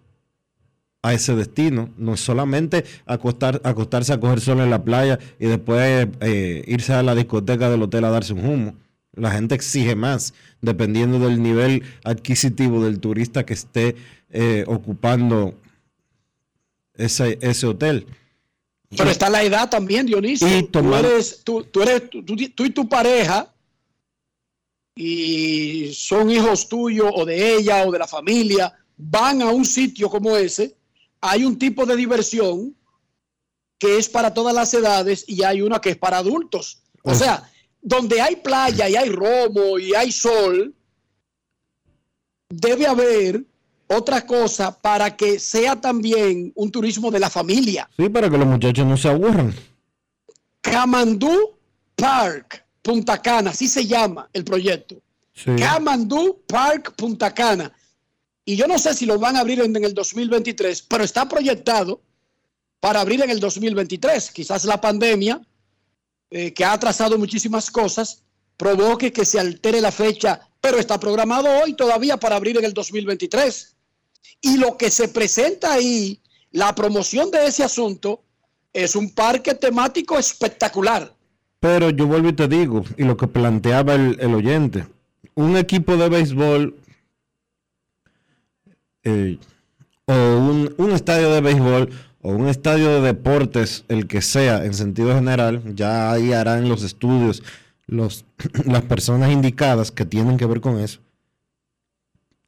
a ese destino. No es solamente acostar, acostarse a coger sol en la playa y después eh, irse a la discoteca del hotel a darse un humo. La gente exige más, dependiendo del nivel adquisitivo del turista que esté eh, ocupando ese, ese hotel. Pero está la edad también, Dionisio. Y tú, eres, tú, tú eres, tú y tu pareja, y son hijos tuyos o de ella o de la familia, van a un sitio como ese, hay un tipo de diversión que es para todas las edades y hay una que es para adultos. O sea, donde hay playa y hay romo y hay sol, debe haber otra cosa para que sea también un turismo de la familia. Sí, para que los muchachos no se aburran. Camandú Park, Punta Cana, así se llama el proyecto. Sí. Camandú Park, Punta Cana. Y yo no sé si lo van a abrir en, en el 2023, pero está proyectado para abrir en el 2023. Quizás la pandemia, eh, que ha atrasado muchísimas cosas, provoque que se altere la fecha, pero está programado hoy todavía para abrir en el 2023. Y lo que se presenta ahí, la promoción de ese asunto, es un parque temático espectacular. Pero yo vuelvo y te digo, y lo que planteaba el, oyente, un equipo de béisbol eh, o un, un estadio de béisbol o un estadio de deportes, el que sea, en sentido general, ya ahí harán los estudios los, las personas indicadas que tienen que ver con eso.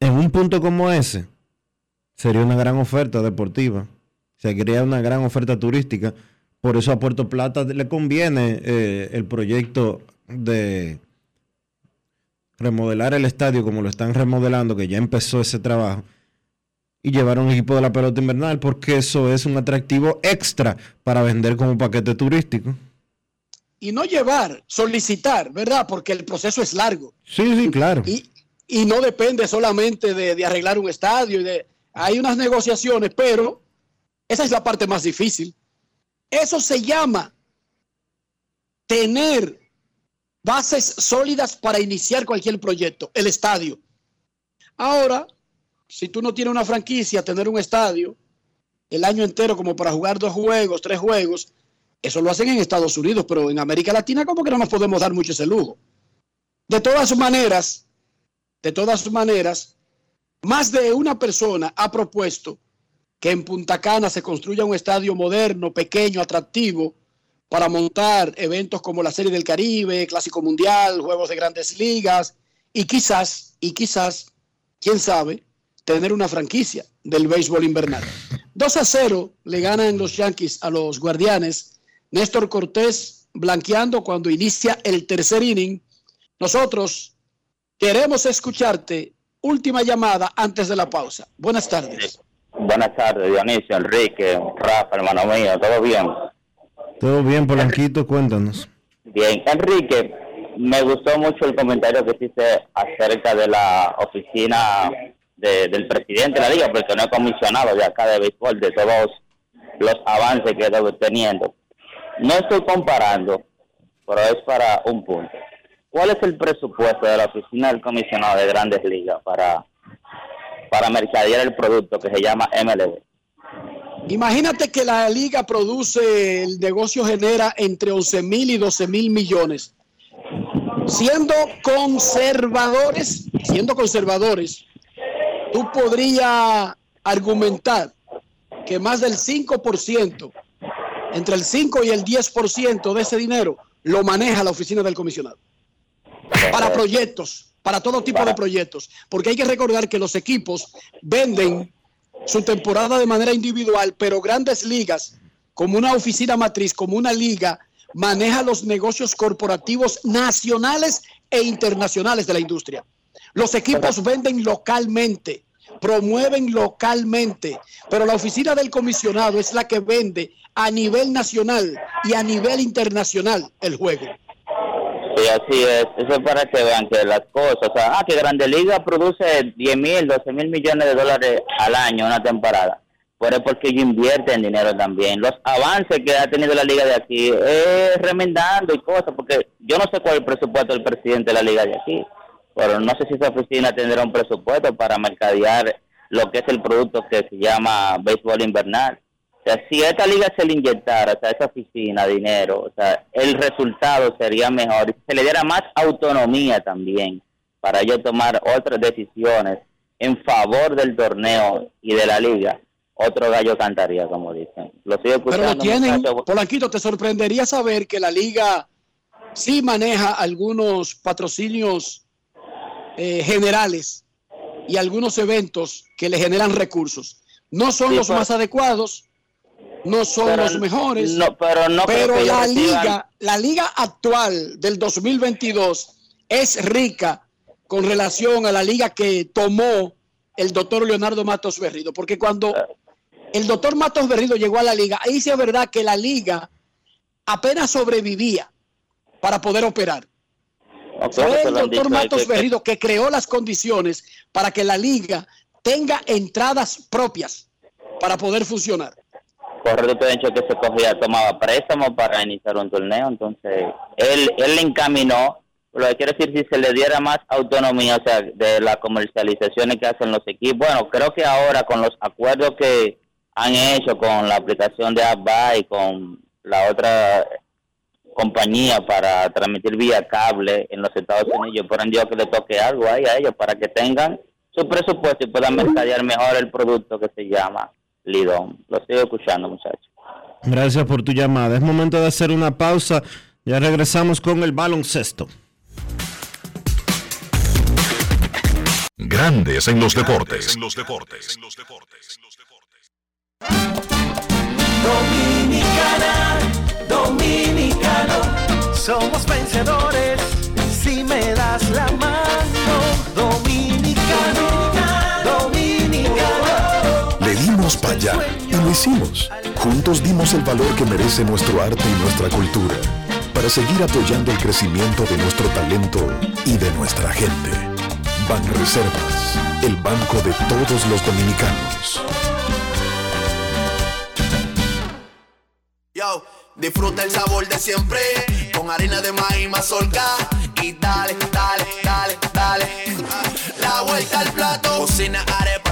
En un punto como ese, sería una gran oferta deportiva, sería una gran oferta turística. Por eso a Puerto Plata le conviene eh, el proyecto de remodelar el estadio como lo están remodelando, que ya empezó ese trabajo, y llevar un equipo de la pelota invernal, porque eso es un atractivo extra para vender como paquete turístico. Y no llevar, solicitar, ¿verdad? Porque el proceso es largo. Sí, sí, claro. Y, y no depende solamente de, de arreglar un estadio. Y de, hay unas negociaciones, pero esa es la parte más difícil. Eso se llama tener bases sólidas para iniciar cualquier proyecto, el estadio. Ahora, si tú no tienes una franquicia, tener un estadio el año entero como para jugar dos juegos, tres juegos, eso lo hacen en Estados Unidos, pero en América Latina como que no nos podemos dar mucho ese lujo. De todas maneras, de todas maneras, más de una persona ha propuesto que en Punta Cana se construya un estadio moderno, pequeño, atractivo, para montar eventos como la Serie del Caribe, Clásico Mundial, Juegos de Grandes Ligas, y quizás, y quizás, quién sabe, tener una franquicia del béisbol invernal. 2 a 0 le ganan los Yankees a los Guardianes. Néstor Cortés blanqueando cuando inicia el tercer inning. Nosotros queremos escucharte. Última llamada antes de la pausa. Buenas tardes. Buenas tardes, Dionisio, Enrique, Rafa, hermano mío, ¿todo bien? Todo bien, Polanquito, cuéntanos. Bien, Enrique, me gustó mucho el comentario que hiciste acerca de la oficina de- del presidente de la liga, porque no he comisionado de acá de béisbol, de todos los avances que está teniendo. No estoy comparando, pero es para un punto. ¿Cuál es el presupuesto de la oficina del comisionado de grandes ligas para, para mercadear el producto que se llama MLB? Imagínate que la liga produce, el negocio genera entre 11 mil y 12 mil millones. Siendo conservadores, siendo conservadores, tú podrías argumentar que más del 5%, entre el 5 y el 10% de ese dinero lo maneja la oficina del comisionado. Para proyectos, para todo tipo de proyectos. Porque hay que recordar que los equipos venden su temporada de manera individual, pero grandes ligas, como una oficina matriz, como una liga, maneja los negocios corporativos nacionales e internacionales de la industria. Los equipos venden localmente, promueven localmente, pero la oficina del comisionado es la que vende a nivel nacional y a nivel internacional el juego. Sí, así es. Eso es para que vean que las cosas, ah, que Grande Liga produce 10 mil, 12 mil millones de dólares al año una temporada. pero es porque ellos invierten dinero también. Los avances que ha tenido la liga de aquí es remendando y cosas, porque yo no sé cuál es el presupuesto del presidente de la liga de aquí, pero no sé si esa oficina tendrá un presupuesto para mercadear lo que es el producto que se llama béisbol invernal. O sea, si a esta liga se le inyectara, o sea, esa oficina, dinero, o sea, el resultado sería mejor. Se le diera más autonomía también para ellos tomar otras decisiones en favor del torneo y de la liga. Otro gallo cantaría, como dicen. Lo sigo escuchando. Pero lo tienen. Polanquito, te sorprendería saber que la liga sí maneja algunos patrocinios eh, generales y algunos eventos que le generan recursos. No son Sí, los pero- más adecuados, no son Pero los mejores, no, pero no la liga, la liga actual del 2022 es rica con relación a la liga que tomó el doctor Leonardo Matos Berrido, porque cuando el doctor Matos Berrido llegó a la liga, ahí sí es verdad que la liga apenas sobrevivía para poder operar. Fue el doctor Matos Berrido que creó las condiciones para que la liga tenga entradas propias para poder funcionar. Correcto, dicho que se cogía, tomaba préstamo para iniciar un torneo, entonces él, él le encaminó, lo que quiere decir si se le diera más autonomía, o sea, de las comercializaciones que hacen los equipos, bueno, creo que ahora con los acuerdos que han hecho con la aplicación de AppBuy y con la otra compañía para transmitir vía cable en los Estados Unidos, por Dios que le toque algo ahí a ellos para que tengan su presupuesto y puedan mercadear mejor el producto que se llama Lidón. Lo sigo escuchando, muchachos. Gracias por tu llamada. Es momento de hacer una pausa. Ya regresamos con el baloncesto. Grandes en los deportes. Dominicana, dominicano, somos vencedores si me das la mano. Para allá y lo hicimos. Juntos dimos el valor que merece nuestro arte y nuestra cultura para seguir apoyando el crecimiento de nuestro talento y de nuestra gente. Banreservas, el banco de todos los dominicanos. Yo, disfruta el sabor de siempre con harina de maíz mazorca y dale, dale, dale, dale. La vuelta al plato, cocina arepa,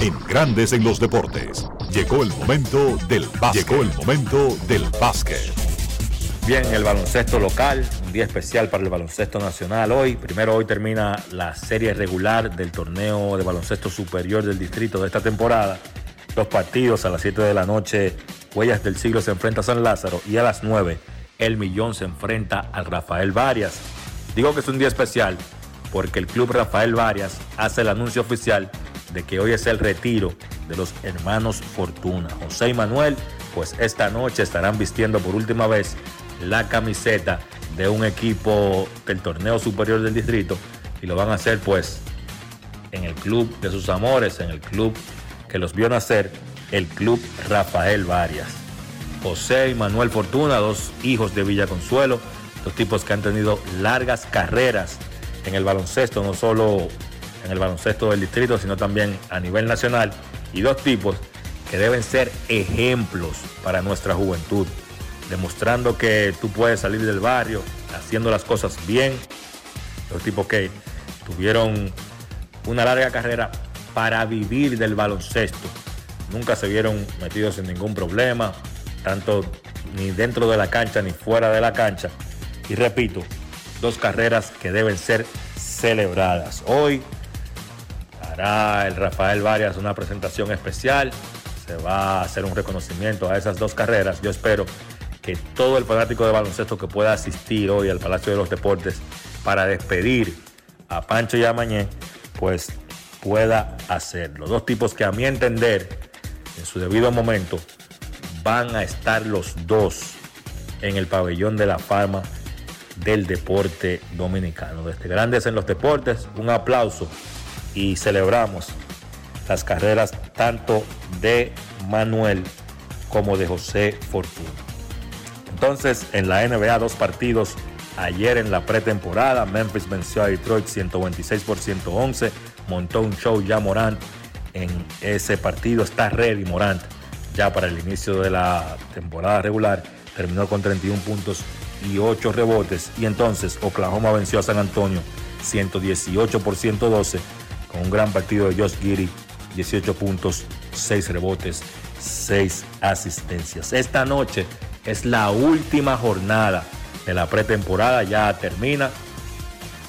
En Grandes en los deportes. Llegó el momento del básquet. Llegó el momento del básquet. Bien, el baloncesto local, un día especial para el baloncesto nacional hoy. Primero hoy termina la serie regular del torneo de baloncesto superior del distrito de esta temporada. Los partidos a las 7 de la noche, Huellas del Siglo se enfrenta a San Lázaro y a las 9 el Millón se enfrenta al Rafael Varias. Digo que es un día especial porque el club Rafael Varias hace el anuncio oficial de que hoy es el retiro de los hermanos Fortuna. José y Manuel, pues esta noche estarán vistiendo por última vez la camiseta de un equipo del torneo superior del distrito y lo van a hacer pues en el club de sus amores, en el club que los vio nacer, el club Rafael Varias. José y Manuel Fortuna, dos hijos de Villa Consuelo, dos tipos que han tenido largas carreras en el baloncesto, no solo en el baloncesto del distrito, sino también a nivel nacional, y dos tipos que deben ser ejemplos para nuestra juventud, demostrando que tú puedes salir del barrio haciendo las cosas bien, dos tipos que tuvieron una larga carrera para vivir del baloncesto. Nunca se vieron metidos en ningún problema, tanto ni dentro de la cancha ni fuera de la cancha. Y repito, dos carreras que deben ser celebradas. Hoy el Rafael Varias una presentación especial. Se va a hacer un reconocimiento a esas dos carreras. Yo espero que todo el fanático de baloncesto que pueda asistir hoy al Palacio de los Deportes para despedir a Pancho y a Mañé, pues pueda hacerlo. Dos tipos que a mi entender, en su debido momento, van a estar los dos en el pabellón de la fama del deporte dominicano. Desde Grandes en los Deportes, un aplauso y celebramos las carreras tanto de Manuel como de José Fortuna. Entonces, en la NBA, dos partidos. Ayer en la pretemporada, Memphis venció a Detroit 126 por 111. Montó un show ya Morant en ese partido. Está ready Morant ya para el inicio de la temporada regular. Terminó con 31 puntos y 8 rebotes. Y entonces Oklahoma venció a San Antonio 118 por 112 con un gran partido de Josh Giddy. 18 puntos, 6 rebotes, 6 asistencias. Esta noche es la última jornada de la pretemporada, ya termina.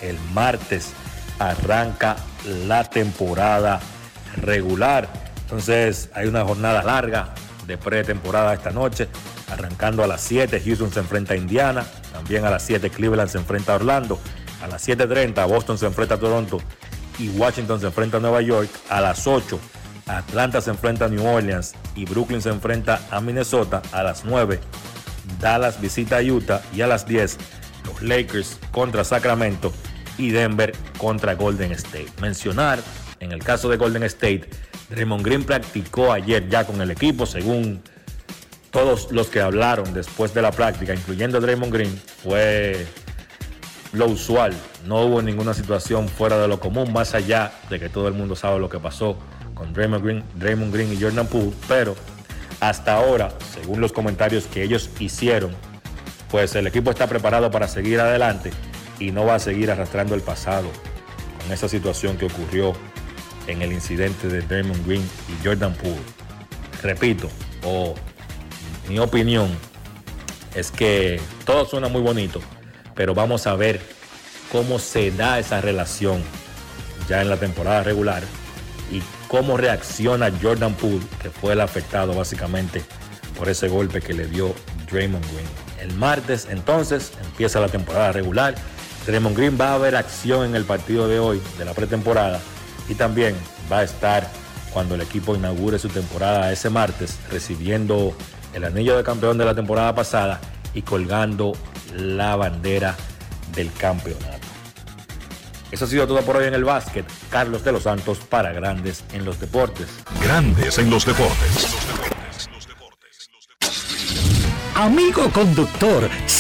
El martes arranca la temporada regular. Entonces hay una jornada larga de pretemporada esta noche. Arrancando a las 7, Houston se enfrenta a Indiana. También a las 7, Cleveland se enfrenta a Orlando. A las 7.30, Boston se enfrenta a Toronto. Y Washington se enfrenta a Nueva York. A las 8, Atlanta se enfrenta a New Orleans. Y Brooklyn se enfrenta a Minnesota. A las 9, Dallas visita a Utah. Y a las 10, los Lakers contra Sacramento. Y Denver contra Golden State. Mencionar, en el caso de Golden State, Draymond Green practicó ayer ya con el equipo, según todos los que hablaron después de la práctica, incluyendo Draymond Green, fue lo usual. No hubo ninguna situación fuera de lo común, más allá de que todo el mundo sabe lo que pasó con Draymond Green, Draymond Green y Jordan Poole. Pero hasta ahora, según los comentarios que ellos hicieron, pues el equipo está preparado para seguir adelante y no va a seguir arrastrando el pasado con esa situación que ocurrió en el incidente de Draymond Green y Jordan Poole. Repito, o mi opinión es que todo suena muy bonito, pero vamos a ver cómo se da esa relación ya en la temporada regular y cómo reacciona Jordan Poole, que fue el afectado básicamente por ese golpe que le dio Draymond Green. El martes entonces empieza la temporada regular. Draymond Green va a ver acción en el partido de hoy de la pretemporada y también va a estar cuando el equipo inaugure su temporada ese martes recibiendo el anillo de campeón de la temporada pasada y colgando la bandera del campeonato. Eso ha sido todo por hoy en el básquet. Carlos de los Santos para Grandes en los Deportes. Grandes en los deportes. Amigo conductor,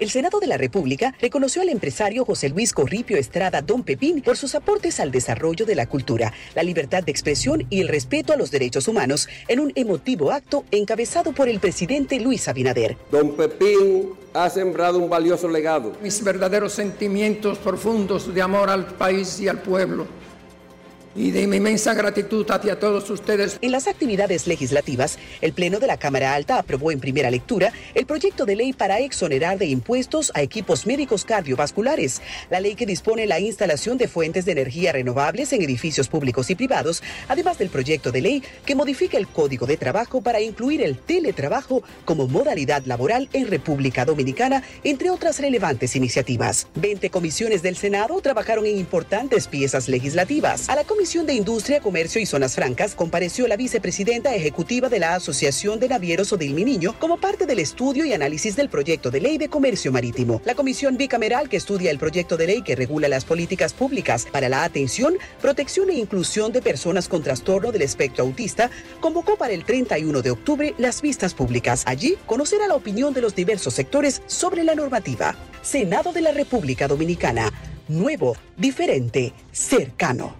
El Senado de la República reconoció al empresario José Luis Corripio Estrada Don Pepín por sus aportes al desarrollo de la cultura, la libertad de expresión y el respeto a los derechos humanos en un emotivo acto encabezado por el presidente Luis Abinader. Don Pepín ha sembrado un valioso legado. Mis verdaderos sentimientos profundos de amor al país y al pueblo y de mi inmensa gratitud hacia todos ustedes. En las actividades legislativas, el Pleno de la Cámara Alta aprobó en primera lectura el proyecto de ley para exonerar de impuestos a equipos médicos cardiovasculares, la ley que dispone la instalación de fuentes de energía renovables en edificios públicos y privados, además del proyecto de ley que modifica el Código de Trabajo para incluir el teletrabajo como modalidad laboral en República Dominicana, entre otras relevantes iniciativas. 20 comisiones del Senado trabajaron en importantes piezas legislativas. A la Comisión de Industria, Comercio y Zonas Francas compareció la vicepresidenta ejecutiva de la Asociación de Navieros Odil Niño como parte del estudio y análisis del proyecto de ley de comercio marítimo. La comisión bicameral que estudia el proyecto de ley que regula las políticas públicas para la atención, protección e inclusión de personas con trastorno del espectro autista convocó para el 31 de octubre las vistas públicas. Allí conocerá la opinión de los diversos sectores sobre la normativa. Senado de la República Dominicana. Nuevo, diferente, cercano.